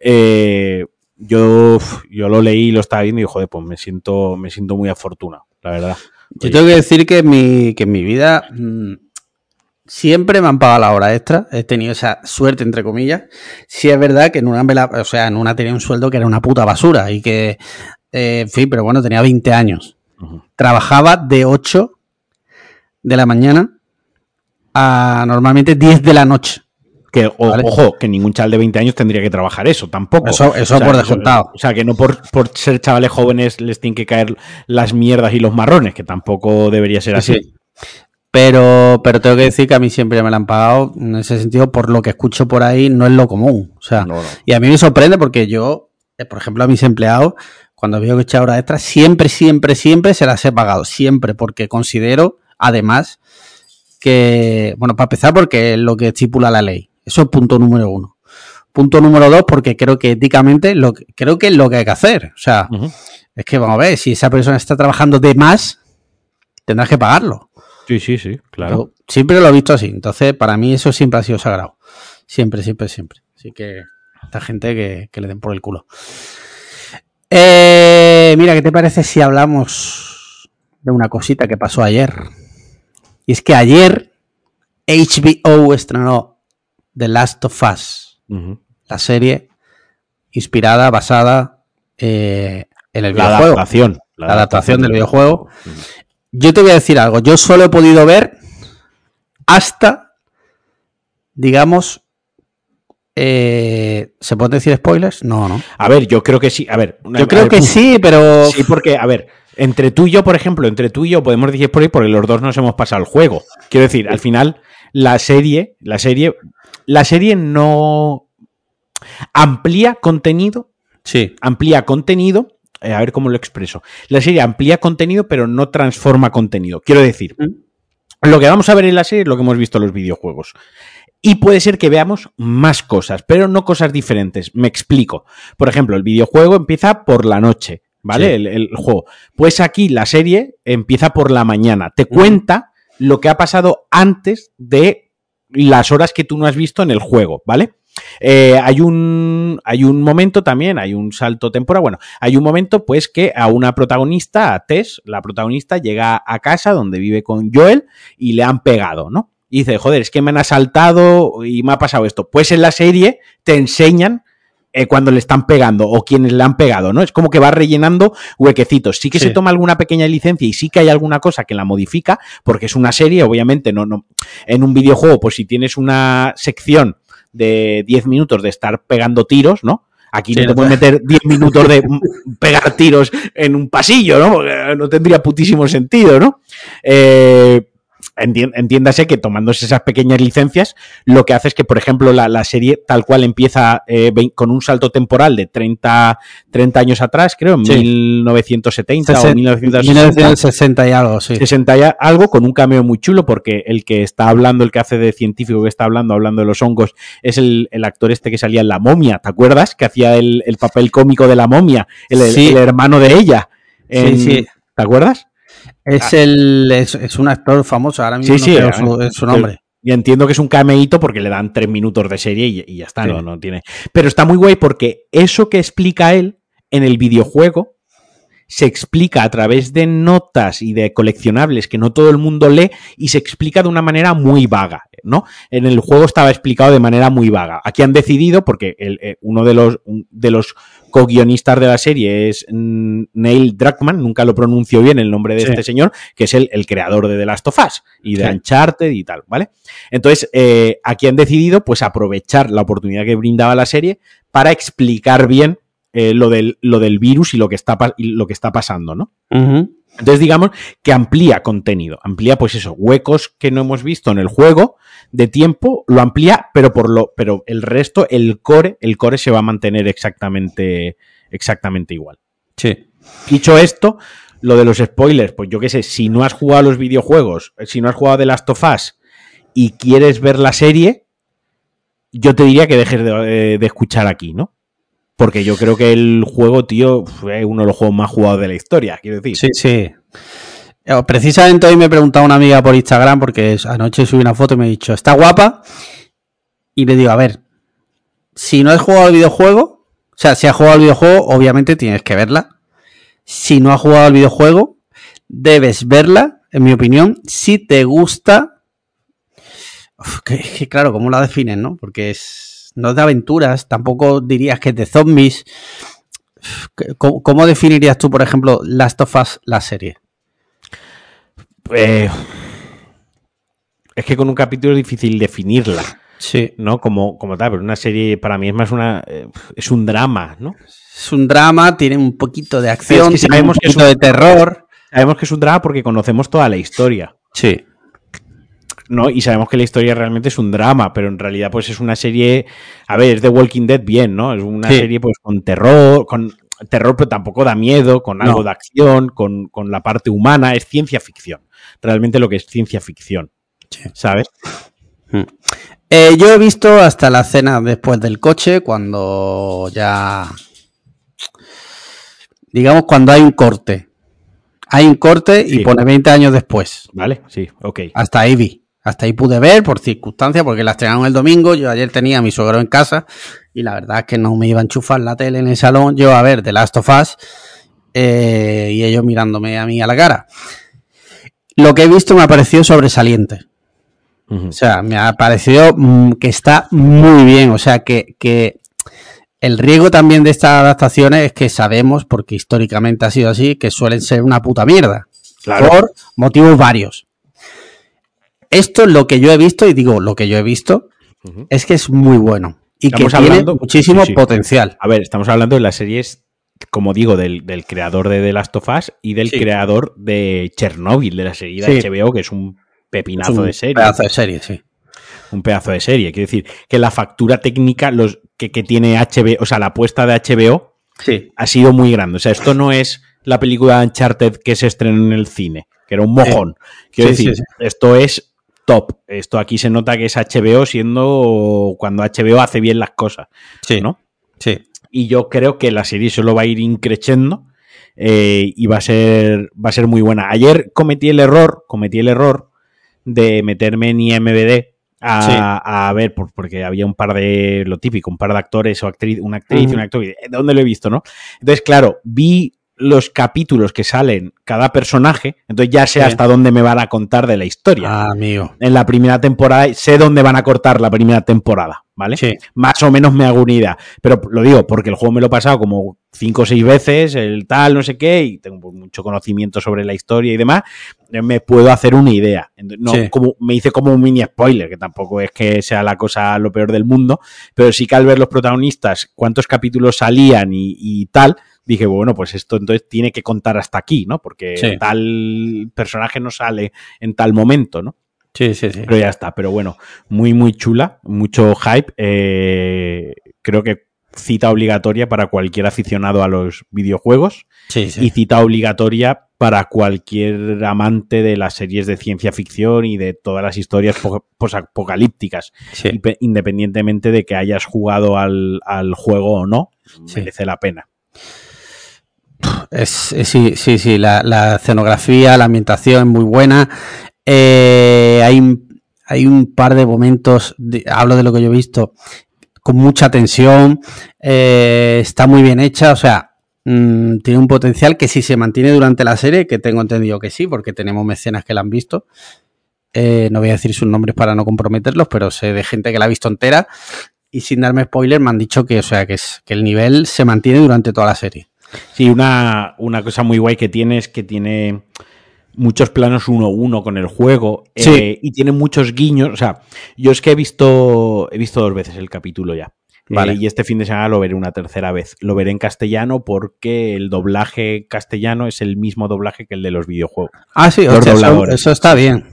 Eh, yo, yo lo leí, lo estaba viendo y joder, pues me siento, me siento muy afortunado, la verdad. Yo tengo que decir que en mi, que en mi vida mmm, siempre me han pagado la hora extra. He tenido esa suerte, entre comillas. Sí es verdad que en una, o sea, en una tenía un sueldo que era una puta basura y que, eh, en fin, pero bueno, tenía 20 años. Uh -huh. Trabajaba de 8 de la mañana a normalmente 10 de la noche. Que, o, vale. ojo, que ningún chaval de 20 años tendría que trabajar eso, tampoco. Eso, eso o sea, por descontado. O sea, que no por, por, ser chavales jóvenes les tienen que caer las mierdas y los marrones, que tampoco debería ser así. Sí. Pero, pero tengo que decir que a mí siempre me la han pagado, en ese sentido, por lo que escucho por ahí, no es lo común. O sea, no, no. y a mí me sorprende porque yo, eh, por ejemplo, a mis empleados, cuando veo que he echado horas extras, siempre, siempre, siempre se las he pagado. Siempre, porque considero, además, que, bueno, para empezar, porque es lo que estipula la ley eso es punto número uno. Punto número dos, porque creo que éticamente lo, creo que es lo que hay que hacer. O sea, uh -huh. es que vamos a ver, si esa persona está trabajando de más, tendrás que pagarlo. Sí, sí, sí, claro. Yo siempre lo he visto así. Entonces, para mí eso siempre ha sido sagrado. Siempre, siempre, siempre. Así que esta gente que, que le den por el culo. Eh, mira, ¿qué te parece si hablamos de una cosita que pasó ayer? Y es que ayer HBO estrenó The Last of Us, uh -huh. la serie inspirada, basada eh, en el la videojuego. Adaptación, la, la adaptación, del videojuego. Uh -huh. Yo te voy a decir algo, yo solo he podido ver hasta, digamos, eh, ¿se puede decir spoilers? No, no. A ver, yo creo que sí. A ver, yo creo ver, que sí, pero. Sí, porque, a ver, entre tú y yo, por ejemplo, entre tú y yo podemos decir spoilers porque los dos nos hemos pasado el juego. Quiero decir, al final, la serie, la serie la serie no amplía contenido. Sí. Amplía contenido. Eh, a ver cómo lo expreso. La serie amplía contenido, pero no transforma contenido. Quiero decir, mm. lo que vamos a ver en la serie es lo que hemos visto en los videojuegos. Y puede ser que veamos más cosas, pero no cosas diferentes. Me explico. Por ejemplo, el videojuego empieza por la noche. ¿vale? Sí. El, el juego. Pues aquí la serie empieza por la mañana. Te cuenta lo que ha pasado antes de las horas que tú no has visto en el juego, ¿vale? Eh, hay, un, hay un momento también, hay un salto temporal. Bueno, hay un momento, pues, que a una protagonista, a Tess, la protagonista, llega a casa donde vive con Joel y le han pegado, ¿no? Y dice, joder, es que me han asaltado y me ha pasado esto. Pues en la serie te enseñan eh, cuando le están pegando o quienes le han pegado, ¿no? Es como que va rellenando huequecitos. Sí que Sí. se toma alguna pequeña licencia y sí que hay alguna cosa que la modifica, porque es una serie, obviamente, no, no. En un videojuego, pues si tienes una sección de 10 minutos de estar pegando tiros, ¿no? Aquí Sí, no te puedes meter 10 minutos de pegar tiros en un pasillo, ¿no? Porque no tendría putísimo sentido, ¿no? Eh, entiéndase que tomándose esas pequeñas licencias, lo que hace es que, por ejemplo, la, la serie tal cual empieza eh, con un salto temporal de 30, 30 años atrás, creo, en Sí. 1970 o Sesen- 1960. 1960 y algo, sí. 60 ya algo con un cameo muy chulo porque el que está hablando, el que hace de científico que está hablando, hablando de los hongos, es el, el actor este que salía en La Momia, ¿te acuerdas? Que hacía el, el papel cómico de La Momia, el, Sí. hermano de ella. en- sí. ¿Te acuerdas? Es el es, es un actor famoso, ahora mismo Ah. Sí, no sí, creo eh, su, es su nombre. Y entiendo que es un cameíto porque le dan tres minutos de serie y, y ya está, Sí. no, no tiene. Pero está muy guay porque eso que explica él en el videojuego se explica a través de notas y de coleccionables que no todo el mundo lee y se explica de una manera muy vaga, ¿no? En el juego estaba explicado de manera muy vaga. Aquí han decidido, porque el, eh, uno de los, un- de los co-guionistas de la serie es mm, Neil Druckmann, nunca lo pronuncio bien el nombre de Sí. este señor, que es el, el creador de The Last of Us y de Sí. Uncharted y tal, ¿vale? Entonces, eh, aquí han decidido pues aprovechar la oportunidad que brindaba la serie para explicar bien eh, lo, del, lo del virus y lo que está, pa- y lo que está pasando, ¿no? Entonces, digamos que amplía contenido, amplía, pues eso, huecos que no hemos visto en el juego de tiempo, lo amplía, pero por lo, pero el resto, el core, el core se va a mantener exactamente, exactamente igual. Sí. Dicho esto, lo de los spoilers, pues yo qué sé, si no has jugado a los videojuegos, eh, si no has jugado de Last of Us y quieres ver la serie, yo te diría que dejes de, de escuchar aquí, ¿no? Porque yo creo que el juego, tío, fue uno de los juegos más jugados de la historia, quiero decir. Sí, sí. Eh, Precisamente hoy me preguntaba una amiga por Instagram porque anoche subí una foto y me ha dicho, ¿está guapa? Y le digo, a ver, si no has jugado al videojuego, o sea, si has jugado al videojuego, obviamente tienes que verla. Si no has jugado al videojuego, debes verla, en mi opinión, si te gusta. Que claro, ¿cómo la defines, no? Porque es, no es de aventuras, tampoco dirías que es de zombies. ¿Cómo, cómo definirías tú, por ejemplo, Last of Us, la serie? Eh, es que con un capítulo es difícil definirla, Sí. ¿no? Como, como tal, pero una serie para mí es más una. eh, es un drama, ¿no? Es un drama, tiene un poquito de acción, Es que tiene sabemos un que es poquito un- de terror. Sabemos que es un drama porque conocemos toda la historia. Sí. ¿No? Y sabemos que la historia realmente es un drama, pero en realidad pues es una serie, a ver, es The Walking Dead bien, ¿no? Es una Sí. serie pues con terror, con terror pero tampoco da miedo, con algo No. de acción, con, con la parte humana, es ciencia ficción. Realmente lo que es ciencia ficción, Sí. ¿sabes? Eh, yo he visto hasta la cena después del coche, cuando ya. Digamos, cuando hay un corte. Hay un corte y Sí. pone 20 años después. ¿Vale? Sí, ok. Hasta ahí vi. Hasta ahí pude ver por circunstancias, porque la estrenaron el domingo. Yo ayer tenía a mi suegro en casa y la verdad es que no me iba a enchufar la tele en el salón. Yo a ver The Last of Us eh, y ellos mirándome a mí a la cara. Lo que he visto me ha parecido sobresaliente. O sea, me ha parecido mm, que está muy bien. O sea, que, que el riesgo también de estas adaptaciones es que sabemos, porque históricamente ha sido así, que suelen ser una puta mierda. Claro. Por motivos varios. Esto es lo que yo he visto, y digo lo que yo he visto, es que es muy bueno. Y Estamos que tiene hablando- muchísimo sí, sí. potencial. A ver, estamos hablando de las series, como digo, del, del creador de The Last of Us y del Sí. creador de Chernobyl, de la serie de. HBO, que es un pepinazo Es un de serie. Pedazo de serie, sí. un pedazo de serie. Quiero decir que la factura técnica los, que, que tiene HBO, o sea, la apuesta de HBO Sí. ha sido muy grande. O sea, esto no es la película de Uncharted que se estrenó en el cine, que era un mojón. Quiero decir, esto es top. Esto aquí se nota que es HBO siendo cuando HBO hace bien las cosas, Sí. ¿no? Sí. Y yo creo que la serie solo va a ir increciendo eh, y va a ser va a ser muy buena. Ayer cometí el error, cometí el error de meterme en IMBD a, a ver, porque había un par de, lo típico, un par de actores o actriz, una actriz y un actor, ¿de dónde lo he visto, no? Entonces, claro, vi los capítulos que salen cada personaje, entonces ya sé hasta dónde me van a contar de la historia. Ah, amigo. En la primera temporada sé dónde van a cortar la primera temporada, ¿vale? Sí. Más o menos me hago una idea. Pero lo digo porque el juego me lo he pasado como cinco o seis veces, el tal, no sé qué, y tengo mucho conocimiento sobre la historia y demás, me puedo hacer una idea. No, Sí. como, me hice como un mini spoiler, que tampoco es que sea la cosa lo peor del mundo, pero sí que al ver los protagonistas, cuántos capítulos salían y, y tal, dije, bueno, pues esto entonces tiene que contar hasta aquí, ¿no? Porque Sí. tal personaje no sale en tal momento, ¿no? Sí, sí, sí. Pero ya está, pero bueno, muy, muy chula, mucho hype. eh, creo que cita obligatoria para cualquier aficionado a los videojuegos Sí, y sí. cita obligatoria para cualquier amante de las series de ciencia ficción y de todas las historias po- posapocalípticas, Sí. Independientemente de que hayas jugado al, al juego o no, merece la pena. Es, sí, sí, sí, la, escenografía, la ambientación es muy buena. Eh, hay, un- par de momentos, hablo de lo que yo he visto, con mucha tensión, eh, está muy bien hecha, o sea, mm, tiene un potencial que si se mantiene durante la serie, que tengo entendido que sí, porque tenemos mecenas que la han visto. Eh, no voy a decir sus nombres para no comprometerlos, pero sé de gente que la ha visto entera y sin darme spoiler me han dicho que, o sea, que el nivel se mantiene durante toda la serie. Sí, una, una cosa muy guay que tiene es que tiene muchos planos uno a uno con el juego Sí. eh, y tiene muchos guiños. O sea, yo es que he visto, he visto dos veces el capítulo ya. Eh, Vale. y este fin de semana lo veré una tercera vez. Lo veré en castellano porque el doblaje castellano es el mismo doblaje que el de los videojuegos. Ah, sí, Los hostia, eso, está bien.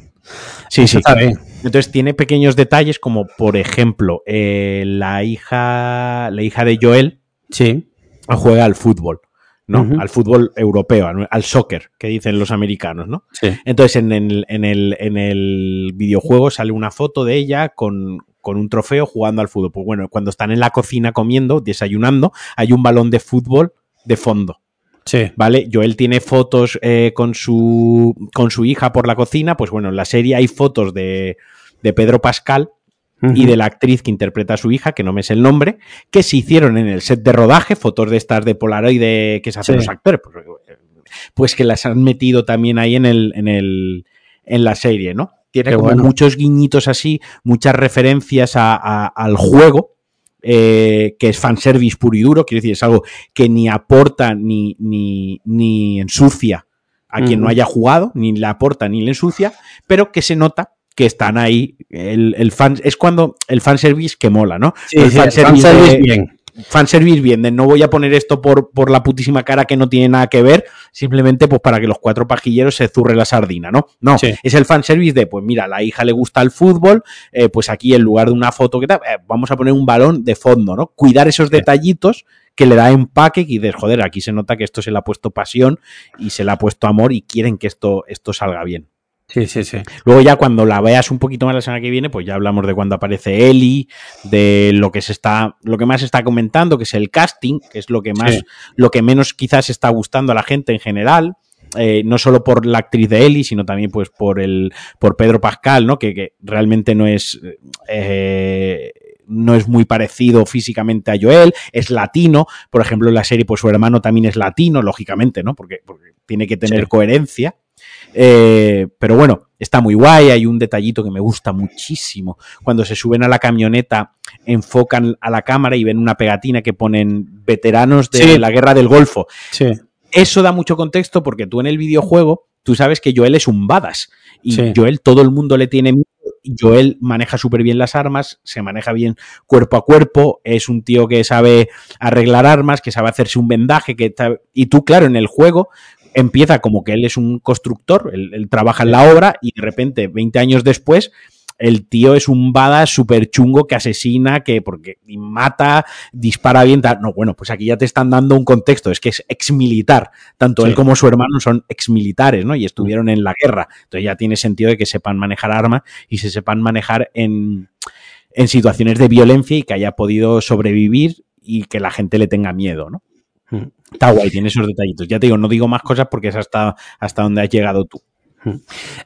Sí, Eso está bien. Entonces tiene pequeños detalles como, por ejemplo, eh, la hija, la hija de Joel Sí. juega al fútbol, ¿no? Al fútbol europeo, al, al soccer, que dicen los americanos, ¿no? Sí. Entonces en el, en el, en el videojuego sale una foto de ella con, con un trofeo jugando al fútbol. Pues bueno, cuando están en la cocina comiendo, desayunando, hay un balón de fútbol de fondo. Sí. ¿Vale? Joel tiene fotos eh, con, su, con su hija por la cocina. Pues bueno, en la serie hay fotos de, de Pedro Pascal y de la actriz que interpreta a su hija, que no me sé el nombre, que se hicieron en el set de rodaje, fotos de estas de Polaroid que se hacen Sí. los actores, pues, pues que las han metido también ahí en el, en el en la serie, ¿no? Tiene Qué como bueno. muchos guiñitos así, muchas referencias a- a- al juego, eh, que es fanservice puro y duro, quiero decir, es algo que ni aporta ni, ni, ni ensucia a quien no haya jugado, ni le aporta ni le ensucia, pero que se nota que están ahí. El, el fan, es cuando el fanservice que mola, ¿no? Sí, el sí, fanservice fanservice de- bien. fanservice bien, de no voy a poner esto por, por la putísima cara que no tiene nada que ver, simplemente pues para que los cuatro pajilleros se zurre la sardina, ¿no? No, Sí. es el fanservice de, pues mira, a la hija le gusta el fútbol, eh, pues aquí en lugar de una foto que tal, eh, vamos a poner un balón de fondo, ¿no? Cuidar esos detallitos que le da empaque y dices, joder, aquí se nota que esto se le ha puesto pasión y se le ha puesto amor y quieren que esto, esto salga bien. Sí, sí, sí. Luego ya cuando la veas un poquito más la semana que viene, pues ya hablamos de cuando aparece Eli, de lo que se está, lo que más se está comentando, que es el casting, que es lo que más, Sí. lo que menos quizás está gustando a la gente en general. eh, no solo por la actriz de Eli, sino también pues por el, por Pedro Pascal, ¿no? Que, que realmente no es, eh, no es muy parecido físicamente a Joel, es latino, por ejemplo en la serie pues su hermano también es latino, lógicamente, ¿no? Porque, porque tiene que tener Sí. coherencia. Eh, pero bueno, está muy guay. Hay un detallito que me gusta muchísimo. Cuando se suben a la camioneta, enfocan a la cámara y ven una pegatina que ponen veteranos de Sí. la guerra del Golfo. Sí. Eso da mucho contexto porque tú en el videojuego, tú sabes que Joel es un badass. Y Sí. Joel, todo el mundo le tiene miedo. Joel maneja súper bien las armas, se maneja bien cuerpo a cuerpo, es un tío que sabe arreglar armas, que sabe hacerse un vendaje, que y tú, claro, en el juego empieza como que él es un constructor, él, él trabaja en la obra y de repente, 20 años después, el tío es un badass súper chungo que asesina, que porque mata, dispara bien. tal. No, bueno, pues aquí ya te están dando un contexto. Es que es ex militar. Tanto Sí. él como su hermano son ex militares, ¿no? Y estuvieron en la guerra. Entonces ya tiene sentido de que sepan manejar armas y se sepan manejar en, en situaciones de violencia y que haya podido sobrevivir y que la gente le tenga miedo, ¿no? Está guay, tiene esos detallitos. Ya te digo, no digo más cosas porque es hasta, hasta donde has llegado tú.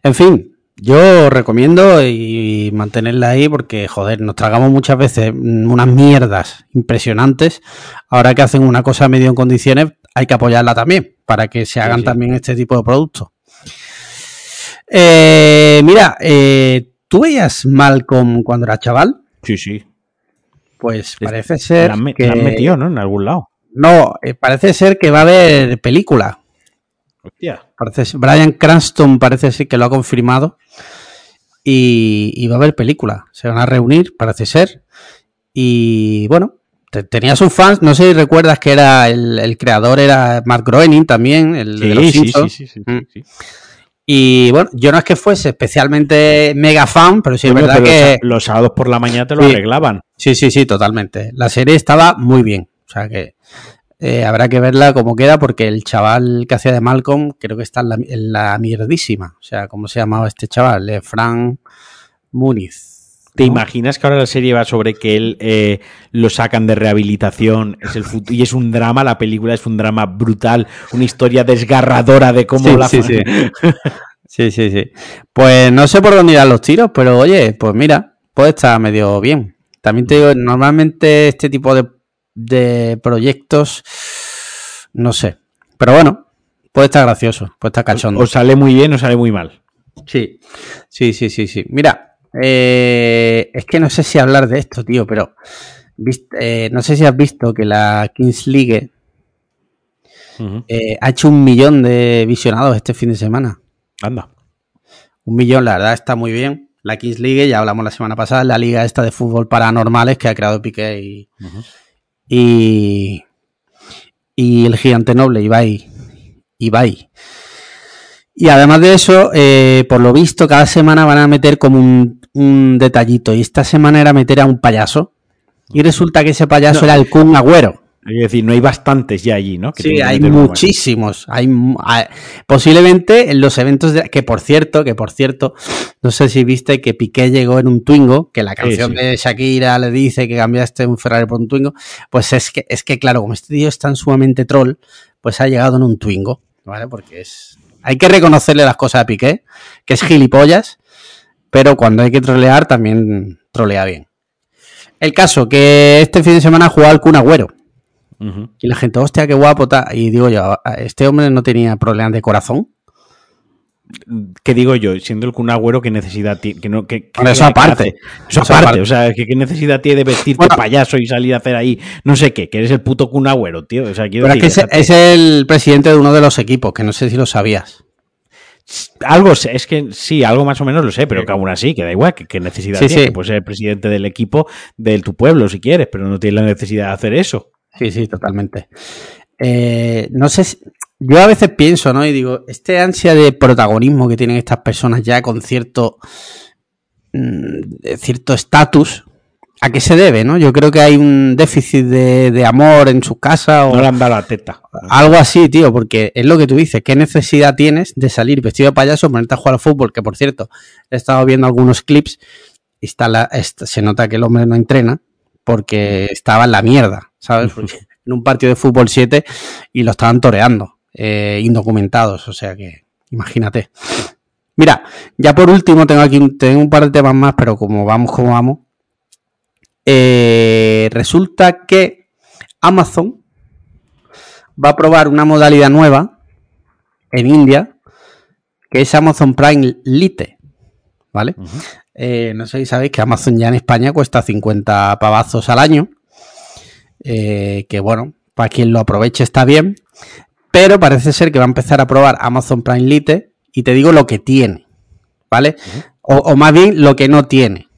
En fin, yo recomiendo y mantenerla ahí porque, joder, nos tragamos muchas veces unas mierdas impresionantes. Ahora que hacen una cosa medio en condiciones, hay que apoyarla también para que se hagan también este tipo de productos. Eh, mira, eh, ¿tú veías Malcolm cuando era chaval? Sí, sí. Pues parece ser. La que... han metido, ¿no? En algún lado. No, eh, parece ser que va a haber película. Hostia. Parece, Brian Cranston parece ser que lo ha confirmado. Y, va a haber película. Se van a reunir, parece ser. Y bueno, tenía sus fans. No sé si recuerdas que era el, creador, era Mark Groening también, el de los sí, sí, sí, mm. sí, Y bueno, yo no es que fuese especialmente mega fan, pero sí es verdad que. Los, sábados por la mañana te lo arreglaban. Sí, sí, sí, totalmente. La serie estaba muy bien. O sea que eh, habrá que verla como queda porque el chaval que hacía de Malcolm creo que está en la, mierdísima. O sea, ¿cómo se llamaba este chaval? Eh, Frank Muniz. ¿Te imaginas que ahora la serie va sobre que él eh, lo sacan de rehabilitación es el y es un drama? La película es un drama brutal, una historia desgarradora de cómo la... Sí, sí. sí, sí, sí. Pues no sé por dónde irán los tiros, pero oye, pues mira, puede estar medio bien. También te digo, normalmente este tipo de de proyectos, no sé. Pero bueno, puede estar gracioso, puede estar cachondo. O sale muy bien o sale muy mal. Sí, sí, sí, sí, sí. Mira, eh, es que no sé si hablar de esto, tío, pero eh, no sé si has visto que la Kings League eh, ha hecho un millón de visionados este fin de semana. Anda. Un millón, la verdad, está muy bien. La Kings League, ya hablamos la semana pasada, la liga esta de fútbol paranormales que ha creado Piqué y, y, y el gigante noble Ibai. Ibai. Y además de eso, eh, por lo visto, cada semana van a meter como un, un, detallito. Y esta semana era meter a un payaso. Y resulta que ese payaso era el Kun Agüero. Es decir, no hay bastantes ya allí, ¿no? sí, hay muchísimos. Hay, posiblemente en los eventos de, que por cierto, que por cierto, no sé si viste que Piqué llegó en un Twingo, que la canción de Shakira le dice que cambiaste un Ferrari por un Twingo, pues es que es que claro, como este tío es tan sumamente troll, pues ha llegado en un Twingo, ¿vale? Porque es hay que reconocerle las cosas a Piqué, que es gilipollas, pero cuando hay que trolear también trolea bien. El caso que este fin de semana ha jugado al Kun Agüero y la gente, hostia, qué guapo. Y digo yo, ¿este hombre no tenía problemas de corazón? ¿Qué digo yo? Siendo el Kun Agüero, ¿qué necesidad tiene? Que no, que, eso aparte. Eso, aparte. O sea, ¿qué, necesidad tiene de vestirte payaso y salir a hacer ahí? No sé qué, que eres el puto Kun Agüero, tío. O sea, Pero es que es, el presidente de uno de los equipos, que no sé si lo sabías. Algo sé, es que sí, algo más o menos lo sé, pero que aún así, que da igual, que, necesidad tiene. Pues ser el presidente del equipo de tu pueblo, si quieres, pero no tiene la necesidad de hacer eso. Sí, sí, totalmente. Eh, no sé, si, yo a veces pienso, ¿no? Y digo, este ansia de protagonismo que tienen estas personas ya con cierto mm, cierto estatus, ¿a qué se debe, no? Yo creo que hay un déficit de, amor en su casa o... No le han dado la teta. Algo así, tío, porque es lo que tú dices, ¿qué necesidad tienes de salir vestido de payaso, ponerte a jugar al fútbol? Que, por cierto, he estado viendo algunos clips y está la, se nota que el hombre no entrena porque estaba en la mierda. ¿sabes? en un partido de fútbol 7 y lo estaban toreando, eh, indocumentados, o sea que imagínate. Mira, ya por último tengo aquí un, tengo un par de temas más, pero como vamos, como vamos. Eh, resulta que Amazon va a probar una modalidad nueva en India, que es Amazon Prime Lite, ¿vale? Eh, no sé si sabéis que Amazon ya en España cuesta 50 pavazos al año. Eh, que bueno, para quien lo aproveche está bien, pero parece ser que va a empezar a probar Amazon Prime Lite y te digo lo que tiene, ¿vale? o, más bien lo que no tiene.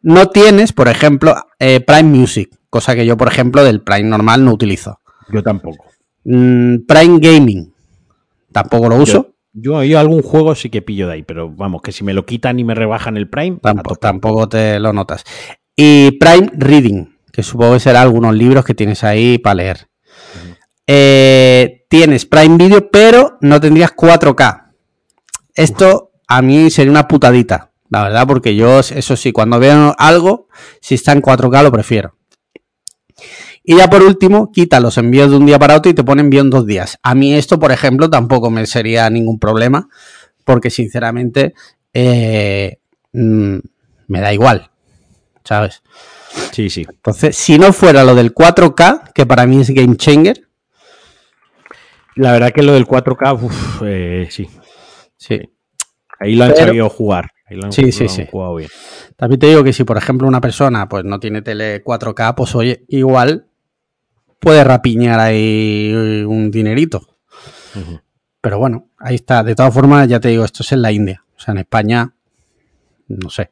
No tienes, por ejemplo, eh, Prime Music, cosa que yo, por ejemplo, del Prime normal no utilizo. Yo tampoco. Mm, Prime Gaming, tampoco lo uso. Yo, yo, algún juego sí que pillo de ahí, pero vamos, que si me lo quitan y me rebajan el Prime, tampoco, tampoco te lo notas. Y Prime Reading, que supongo que será algunos libros que tienes ahí para leer. Eh, tienes Prime Video, pero no tendrías 4K. Esto a mí sería una putadita, la verdad, porque yo, eso sí, cuando veo algo, si está en 4K lo prefiero. Y ya por último, quita los envíos de un día para otro y te pone envío en dos días. A mí esto, por ejemplo, tampoco me sería ningún problema, porque sinceramente eh, mm, me da igual, ¿sabes? Sí, sí. Entonces, si no fuera lo del 4K, que para mí es game changer, La verdad que lo del 4K, uf, eh, sí. sí. Ahí lo han Pero- sabido jugar. Ahí lo han, Sí, sí, han sí. jugado bien. También te digo que si, por ejemplo, una persona pues no tiene tele 4K, pues oye, igual puede rapiñar ahí un dinerito. Pero bueno, ahí está. De todas formas, ya te digo, esto es en la India. O sea, en España, no sé.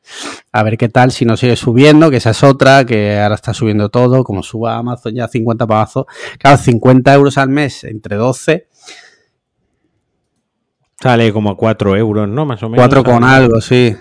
A ver qué tal si no sigue subiendo, que esa es otra, que ahora está subiendo todo, como suba Amazon ya 50 pavazos. Claro, 50 euros al mes entre 12, Sale como a 4 euros, ¿no? Más o menos. 4 con algo, sí.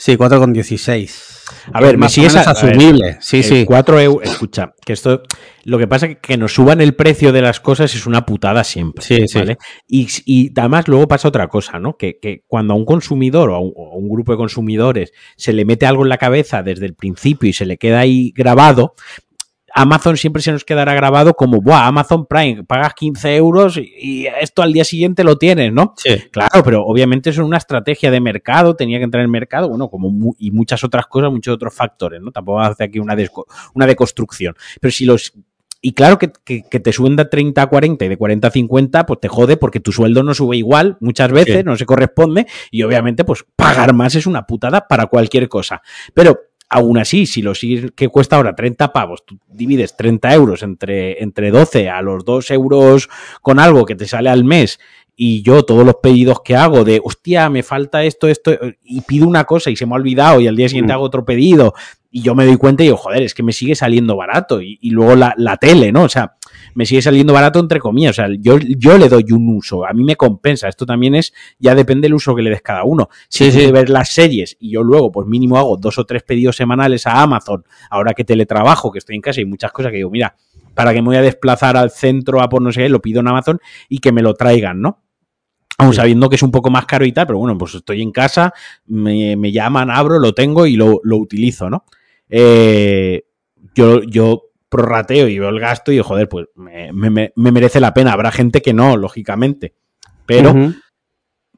Sí, 4 con 16. A ver, Más a ver, asumible. Sí, sí. 4 euros. Escucha, que esto. Lo que pasa es que nos suban el precio de las cosas es una putada siempre. Sí, sí. Y, y además luego pasa otra cosa, ¿no? Que, que cuando a un consumidor o a un, o a un grupo de consumidores se le mete algo en la cabeza desde el principio y se le queda ahí grabado, Amazon siempre se nos quedará grabado como, Buah, Amazon Prime, pagas 15 euros y, esto al día siguiente lo tienes, ¿no? Sí. Claro, pero obviamente eso es una estrategia de mercado, tenía que entrar en el mercado, bueno, como mu- y muchas otras cosas, muchos otros factores, ¿no? Tampoco hace aquí una, una deconstrucción. Pero si los... Y claro que, que- que te suben de 30 a 40 y de 40 a 50, pues te jode porque tu sueldo no sube igual muchas veces, Sí. no se corresponde y obviamente pues pagar más es una putada para cualquier cosa. Pero aún así, si lo sigues, que cuesta ahora 30 pavos, tú divides 30 euros entre, entre 12 a los 2 euros con algo que te sale al mes y yo todos los pedidos que hago de, hostia, me falta esto, esto, y pido una cosa y se me ha olvidado y al día siguiente Mm. hago otro pedido y yo me doy cuenta y digo, joder, es que me sigue saliendo barato. Y, y luego la, la tele, ¿no? O sea, me sigue saliendo barato entre comillas. O sea, yo, yo le doy un uso, a mí me compensa. Esto también es, ya depende del uso que le des cada uno. Si Sí, sí. de ver las series y yo luego, pues mínimo hago dos o tres pedidos semanales a Amazon, ahora que teletrabajo, que estoy en casa y muchas cosas que digo, mira, para que me voy a desplazar al centro a por no sé qué, lo pido en Amazon y que me lo traigan, ¿no? Aún sabiendo que es un poco más caro y tal, pero bueno, pues estoy en casa, me, me llaman, abro, lo tengo y lo, lo utilizo, ¿no? Eh, yo, yo prorrateo y veo el gasto y digo, joder, pues me, me- me merece la pena. Habrá gente que no, lógicamente. Pero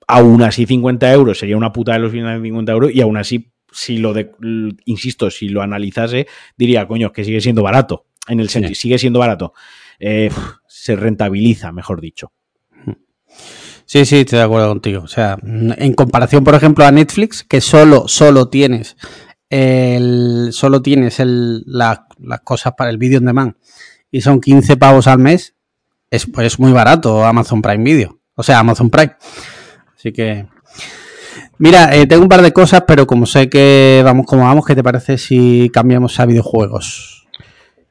aún así 50 euros sería una puta de los finales de 50 euros y aún así, si lo de, insisto, si lo analizase, diría, coño, es que sigue siendo barato. En el Sí. sentido, sigue siendo barato. Eh, se rentabiliza, mejor dicho. Sí, sí, estoy de acuerdo contigo. O sea, en comparación, por ejemplo, a Netflix, que solo, solo tienes el, solo tienes el, la- las cosas para el vídeo on demand y son 15 pavos al mes, es, pues es muy barato Amazon Prime Video. O sea, Amazon Prime. Así que. Mira, eh, tengo un par de cosas, pero como sé que vamos como vamos, ¿qué te parece si cambiamos a videojuegos?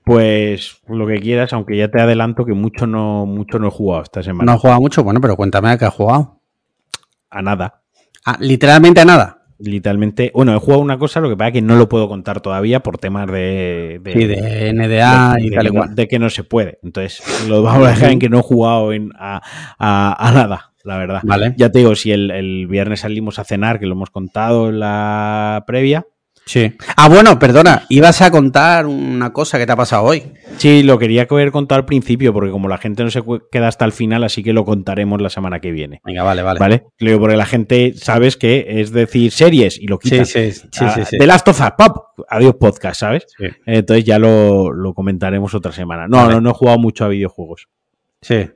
Pues lo que quieras, aunque ya te adelanto que mucho no, mucho no he jugado esta semana. No has jugado mucho, bueno, pero cuéntame a qué has jugado. A nada. Ah, literalmente a nada. Literalmente, bueno, he jugado una cosa, lo que pasa es que no lo puedo contar todavía por temas de, de, Sí, de NDA de- y de tal cual. de que no se puede. Entonces, lo <laughs> vamos a dejar en que no he jugado en- a, a- a nada, la verdad. Vale. Ya te digo, si el, el viernes salimos a cenar, que lo hemos contado en la previa. Sí. Ah, bueno, perdona, ibas a contar una cosa que te ha pasado hoy. Sí, lo quería haber contado al principio, porque como la gente no se queda hasta el final, así que lo contaremos la semana que viene. Venga, vale, vale. ¿Vale? Digo porque la gente, sabes que es decir series y lo Sí, quitan. sí, sí, Ah, sí, sí. The Last of Us, pop. Adiós podcast, ¿sabes? Sí. Entonces ya lo, lo comentaremos otra semana. No, Vale. no, no he jugado mucho a videojuegos. Sí.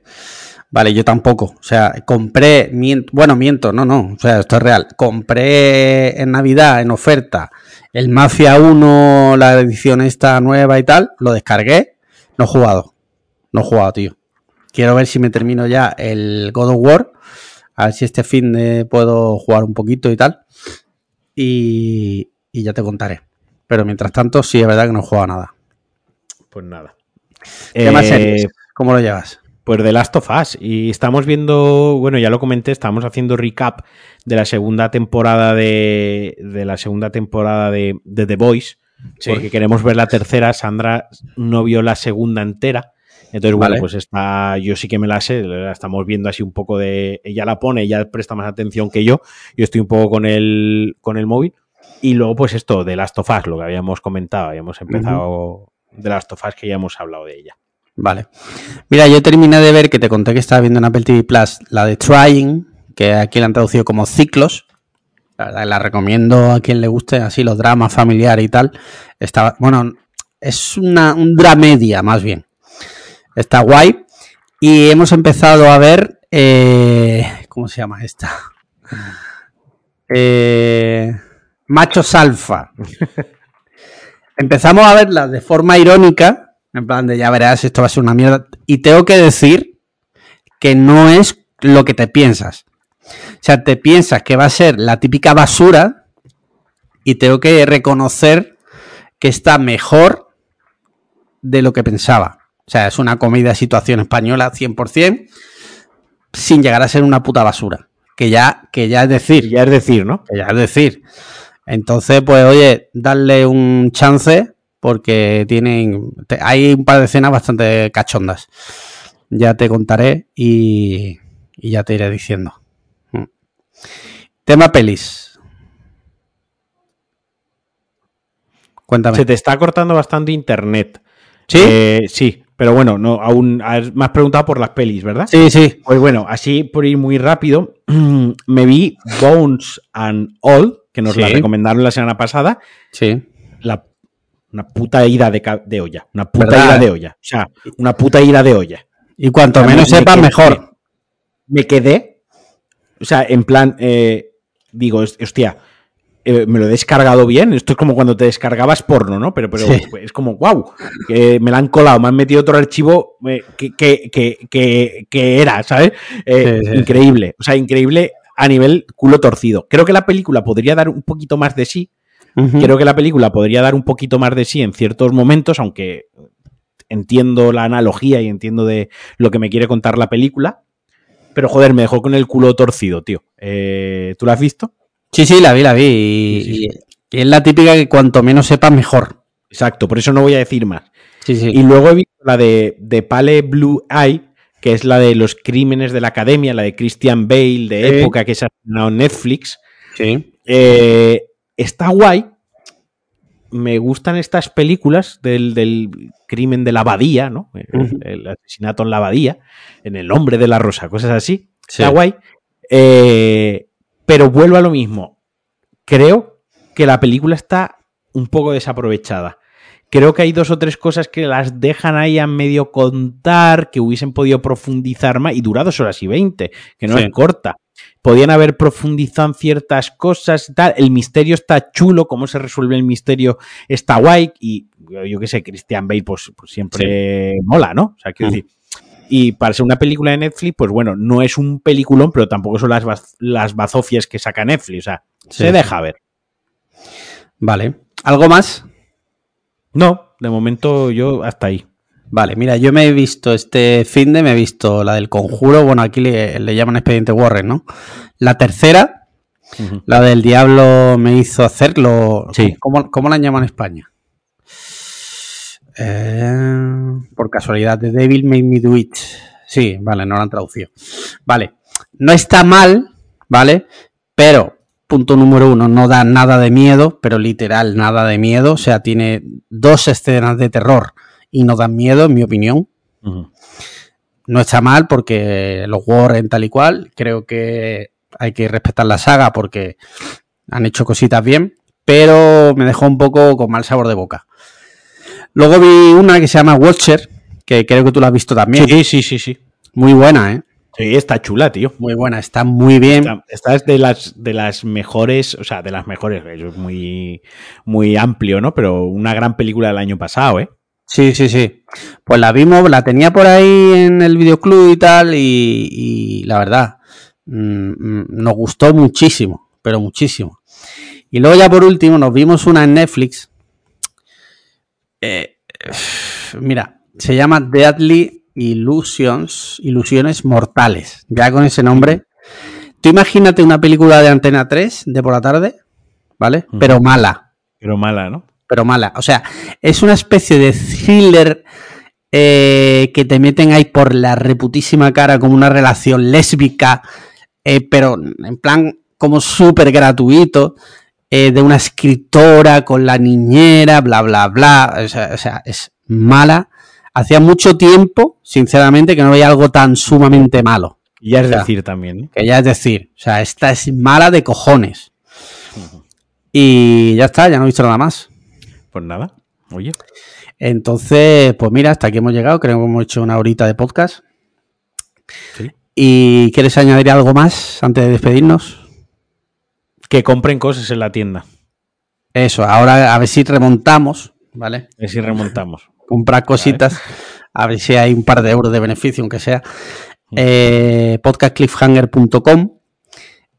Vale, yo tampoco. O sea, compré, miento, bueno, miento, no, no, o sea, esto es real. Compré en Navidad, en oferta, el Mafia 1, la edición esta nueva y tal, lo descargué, no he jugado. No he jugado, tío. Quiero ver si me termino ya el God of War, a ver si este fin de puedo jugar un poquito y tal. Y, y ya te contaré. Pero mientras tanto, sí, es verdad que no he jugado nada. Pues nada. ¿Qué más Eh, series? ¿Cómo lo llevas? Pues The Last of Us. Y estamos viendo, bueno, ya lo comenté, estamos haciendo recap de la segunda temporada de, de la segunda temporada de, de The Voice. Sí. Porque queremos ver la tercera. Sandra no vio la segunda entera. Entonces, bueno, Vale. pues está, yo sí que me la sé, la estamos viendo así un poco de, ella la pone, ella presta más atención que yo, yo estoy un poco con el, con el móvil. Y luego, pues esto, de Last of Us, lo que habíamos comentado, habíamos empezado de las tofas que ya hemos hablado de ella. Vale. Mira, yo terminé de ver que te conté que estaba viendo en Apple TV Plus la de Trying, que aquí la han traducido como ciclos. La, verdad, la recomiendo a quien le guste así los dramas familiares y tal. Está, bueno, es una, un dramedia más bien. Está guay. Y hemos empezado a ver. Eh, ¿Cómo se llama esta? Eh, Machos Alfa. <laughs> Empezamos a verla de forma irónica. En plan de ya verás, esto va a ser una mierda. Y tengo que decir que no es lo que te piensas. O sea, te piensas que va a ser la típica basura. Y tengo que reconocer que está mejor de lo que pensaba. O sea, es una comida de situación española 100%, sin llegar a ser una puta basura. Que ya, que ya es decir. Ya es decir, ¿no? Que ya es decir. Entonces, pues, oye, darle un chance porque tienen. te- hay un par de escenas bastante cachondas. Ya te contaré y, y ya te iré diciendo. Mm. Tema pelis. Cuéntame. Se te está cortando bastante internet. ¿Sí? Eh, sí, pero bueno, no, aún me has preguntado por las pelis, ¿verdad? sí, sí. Pues bueno, así por ir muy rápido, <clears throat> me vi Bones and All, que nos la recomendaron la semana pasada. Sí. La, una puta ira de, olla. Una puta ¿Verdad, ira eh? de olla. O sea, una puta ira de olla. Y cuanto menos me- me sepas, mejor. Me quedé. O sea, en plan, eh, digo, hostia, eh, me lo he descargado bien. Esto es como cuando te descargabas porno, ¿no? Pero, pero Sí. es como, wow, que me la han colado, me han metido otro archivo eh, que, que, que, que- que era, ¿sabes? Eh, Sí, sí, increíble. O sea, increíble a nivel culo torcido. Creo que la película podría dar un poquito más de sí. Creo que la película podría dar un poquito más de sí en ciertos momentos, aunque entiendo la analogía y entiendo de lo que me quiere contar la película. Pero joder, me dejó con el culo torcido, tío. Eh, ¿Tú la has visto? Sí, sí, la vi, la vi. Y, Sí, sí, y es la típica que cuanto menos sepas, mejor. Exacto, por eso no voy a decir más. Sí, sí. Y luego he visto la de, de Pale Blue Eye, que es la de los crímenes de la academia, la de Christian Bale de época que se ha estrenado en Netflix. sí. Eh, está guay. Me gustan estas películas del, del crimen de la abadía, ¿no? El, asesinato en la abadía, en el nombre de la rosa, cosas así. Sí. Está guay. Eh, pero vuelvo a lo mismo. Creo que la película está un poco desaprovechada. Creo que hay dos o tres cosas que las dejan ahí a medio contar, que hubiesen podido profundizar más, y dura dos horas y veinte, que no Sí. es corta. Podían haber profundizado en ciertas cosas y tal. El misterio está chulo, cómo se resuelve el misterio está guay. Y yo, qué sé, Christian Bale, pues, pues siempre mola, ¿no? O sea, quiero Mm. decir. Y para ser una película de Netflix, pues bueno, no es un peliculón, pero tampoco son las, baz- las bazofias que saca Netflix. O sea, Sí. se deja ver. Vale. ¿Algo más? No, de momento yo hasta ahí. Vale, mira, yo me he visto este fin de, me he visto la del conjuro, bueno, aquí le, le llaman expediente Warren, ¿no? La tercera, la del diablo me hizo hacerlo. Sí. ¿Cómo, cómo la llaman en España? Eh, por casualidad, The Devil Made Me Do It. Sí, vale, no la han traducido. Vale, no está mal, ¿vale? Pero, punto número uno, no da nada de miedo, pero literal nada de miedo. O sea, tiene dos escenas de terror y no dan miedo, en mi opinión. No está mal porque los Warren tal y cual, creo que hay que respetar la saga porque han hecho cositas bien, pero me dejó un poco con mal sabor de boca. Luego vi una que se llama Watcher, que creo que tú la has visto también. Sí, sí, sí, sí. Muy buena, ¿eh? Sí, está chula, tío. Muy buena, está muy bien. Esta, esta es de las, de las mejores, o sea, de las mejores, es muy, muy amplio, ¿no? Pero una gran película del año pasado, ¿eh? Sí, sí, sí. Pues la vimos, la tenía por ahí en el videoclub y tal, y, y la verdad, mm, mm, nos gustó muchísimo, pero muchísimo. Y luego ya por último nos vimos una en Netflix. Eh, mira, se llama Deadly Illusions, Ilusiones Mortales. Ya con ese nombre. Tú imagínate una película de Antena 3 de por la tarde, ¿vale? Pero mala Pero mala, ¿no? pero mala. O sea, es una especie de thriller eh, que te meten ahí por la reputísima cara como una relación lésbica, eh, pero en plan como súper gratuito, eh, de una escritora con la niñera, bla, bla, bla. O sea, o sea, es mala. Hacía mucho tiempo, sinceramente, que no veía algo tan sumamente malo. Y ya es O sea, decir también, ¿no? Que ya es decir, o sea, esta es mala de cojones. Y ya está, ya no he visto nada más. Pues nada, oye. Entonces, pues mira, hasta aquí hemos llegado. Creo que hemos hecho una horita de podcast. Sí. ¿Y quieres añadir algo más antes de despedirnos? Que compren cosas en la tienda. Eso, ahora a ver si remontamos, ¿vale? A ver si remontamos. Comprar cositas, a ver si hay un par de euros de beneficio, aunque sea. Eh, podcastcliffhanger.com.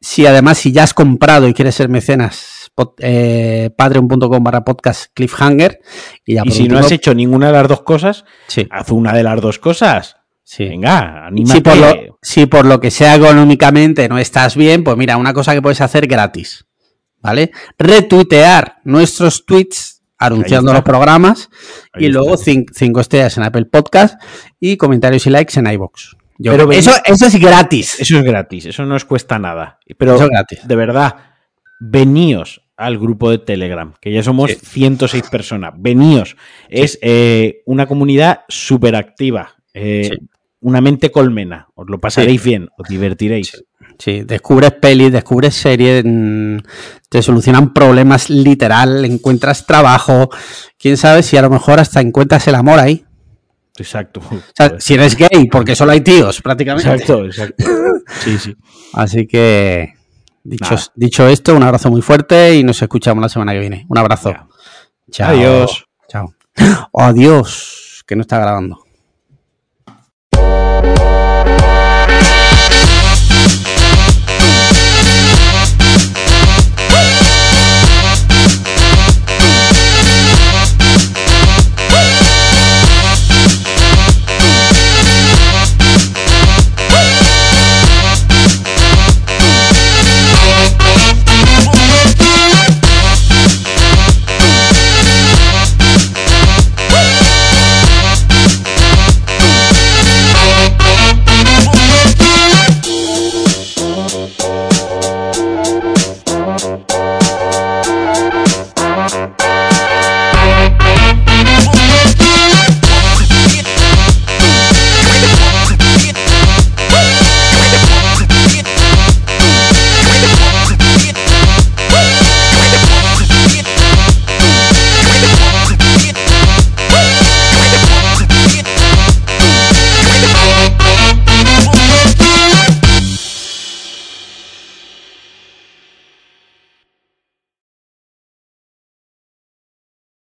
Si además, si ya has comprado y quieres ser mecenas, eh, patreon.com barra podcast cliffhanger. Y, ya Y si no has hecho ninguna de las dos cosas, Sí, haz una de las dos cosas. sí. Venga, anímate. Si por, lo, si por lo que sea económicamente no estás bien, pues mira, una cosa que puedes hacer gratis, ¿vale? Retuitear nuestros tweets anunciando los programas Ahí y está. luego cin- cinco estrellas en Apple Podcast y comentarios y likes en iBox. Pero eso, eso es gratis. Eso es gratis, eso no os cuesta nada. Pero Eso es gratis. de verdad, veníos al grupo de Telegram, que ya somos Sí. 106 personas. Veníos. Es eh, una comunidad súper activa. eh, Sí. Una mente colmena. Os lo pasaréis bien, os divertiréis. Sí, descubres pelis, descubres series, mm, te solucionan problemas literal, encuentras trabajo, quién sabe si a lo mejor hasta encuentras el amor ahí. Exacto. O sea, si eres gay, porque solo hay tíos prácticamente. Exacto, exacto. Sí, sí. Así que, dicho, dicho esto, un abrazo muy fuerte y nos escuchamos la semana que viene. Un abrazo. Chao. Adiós. Chao. Adiós, que no está grabando. Thank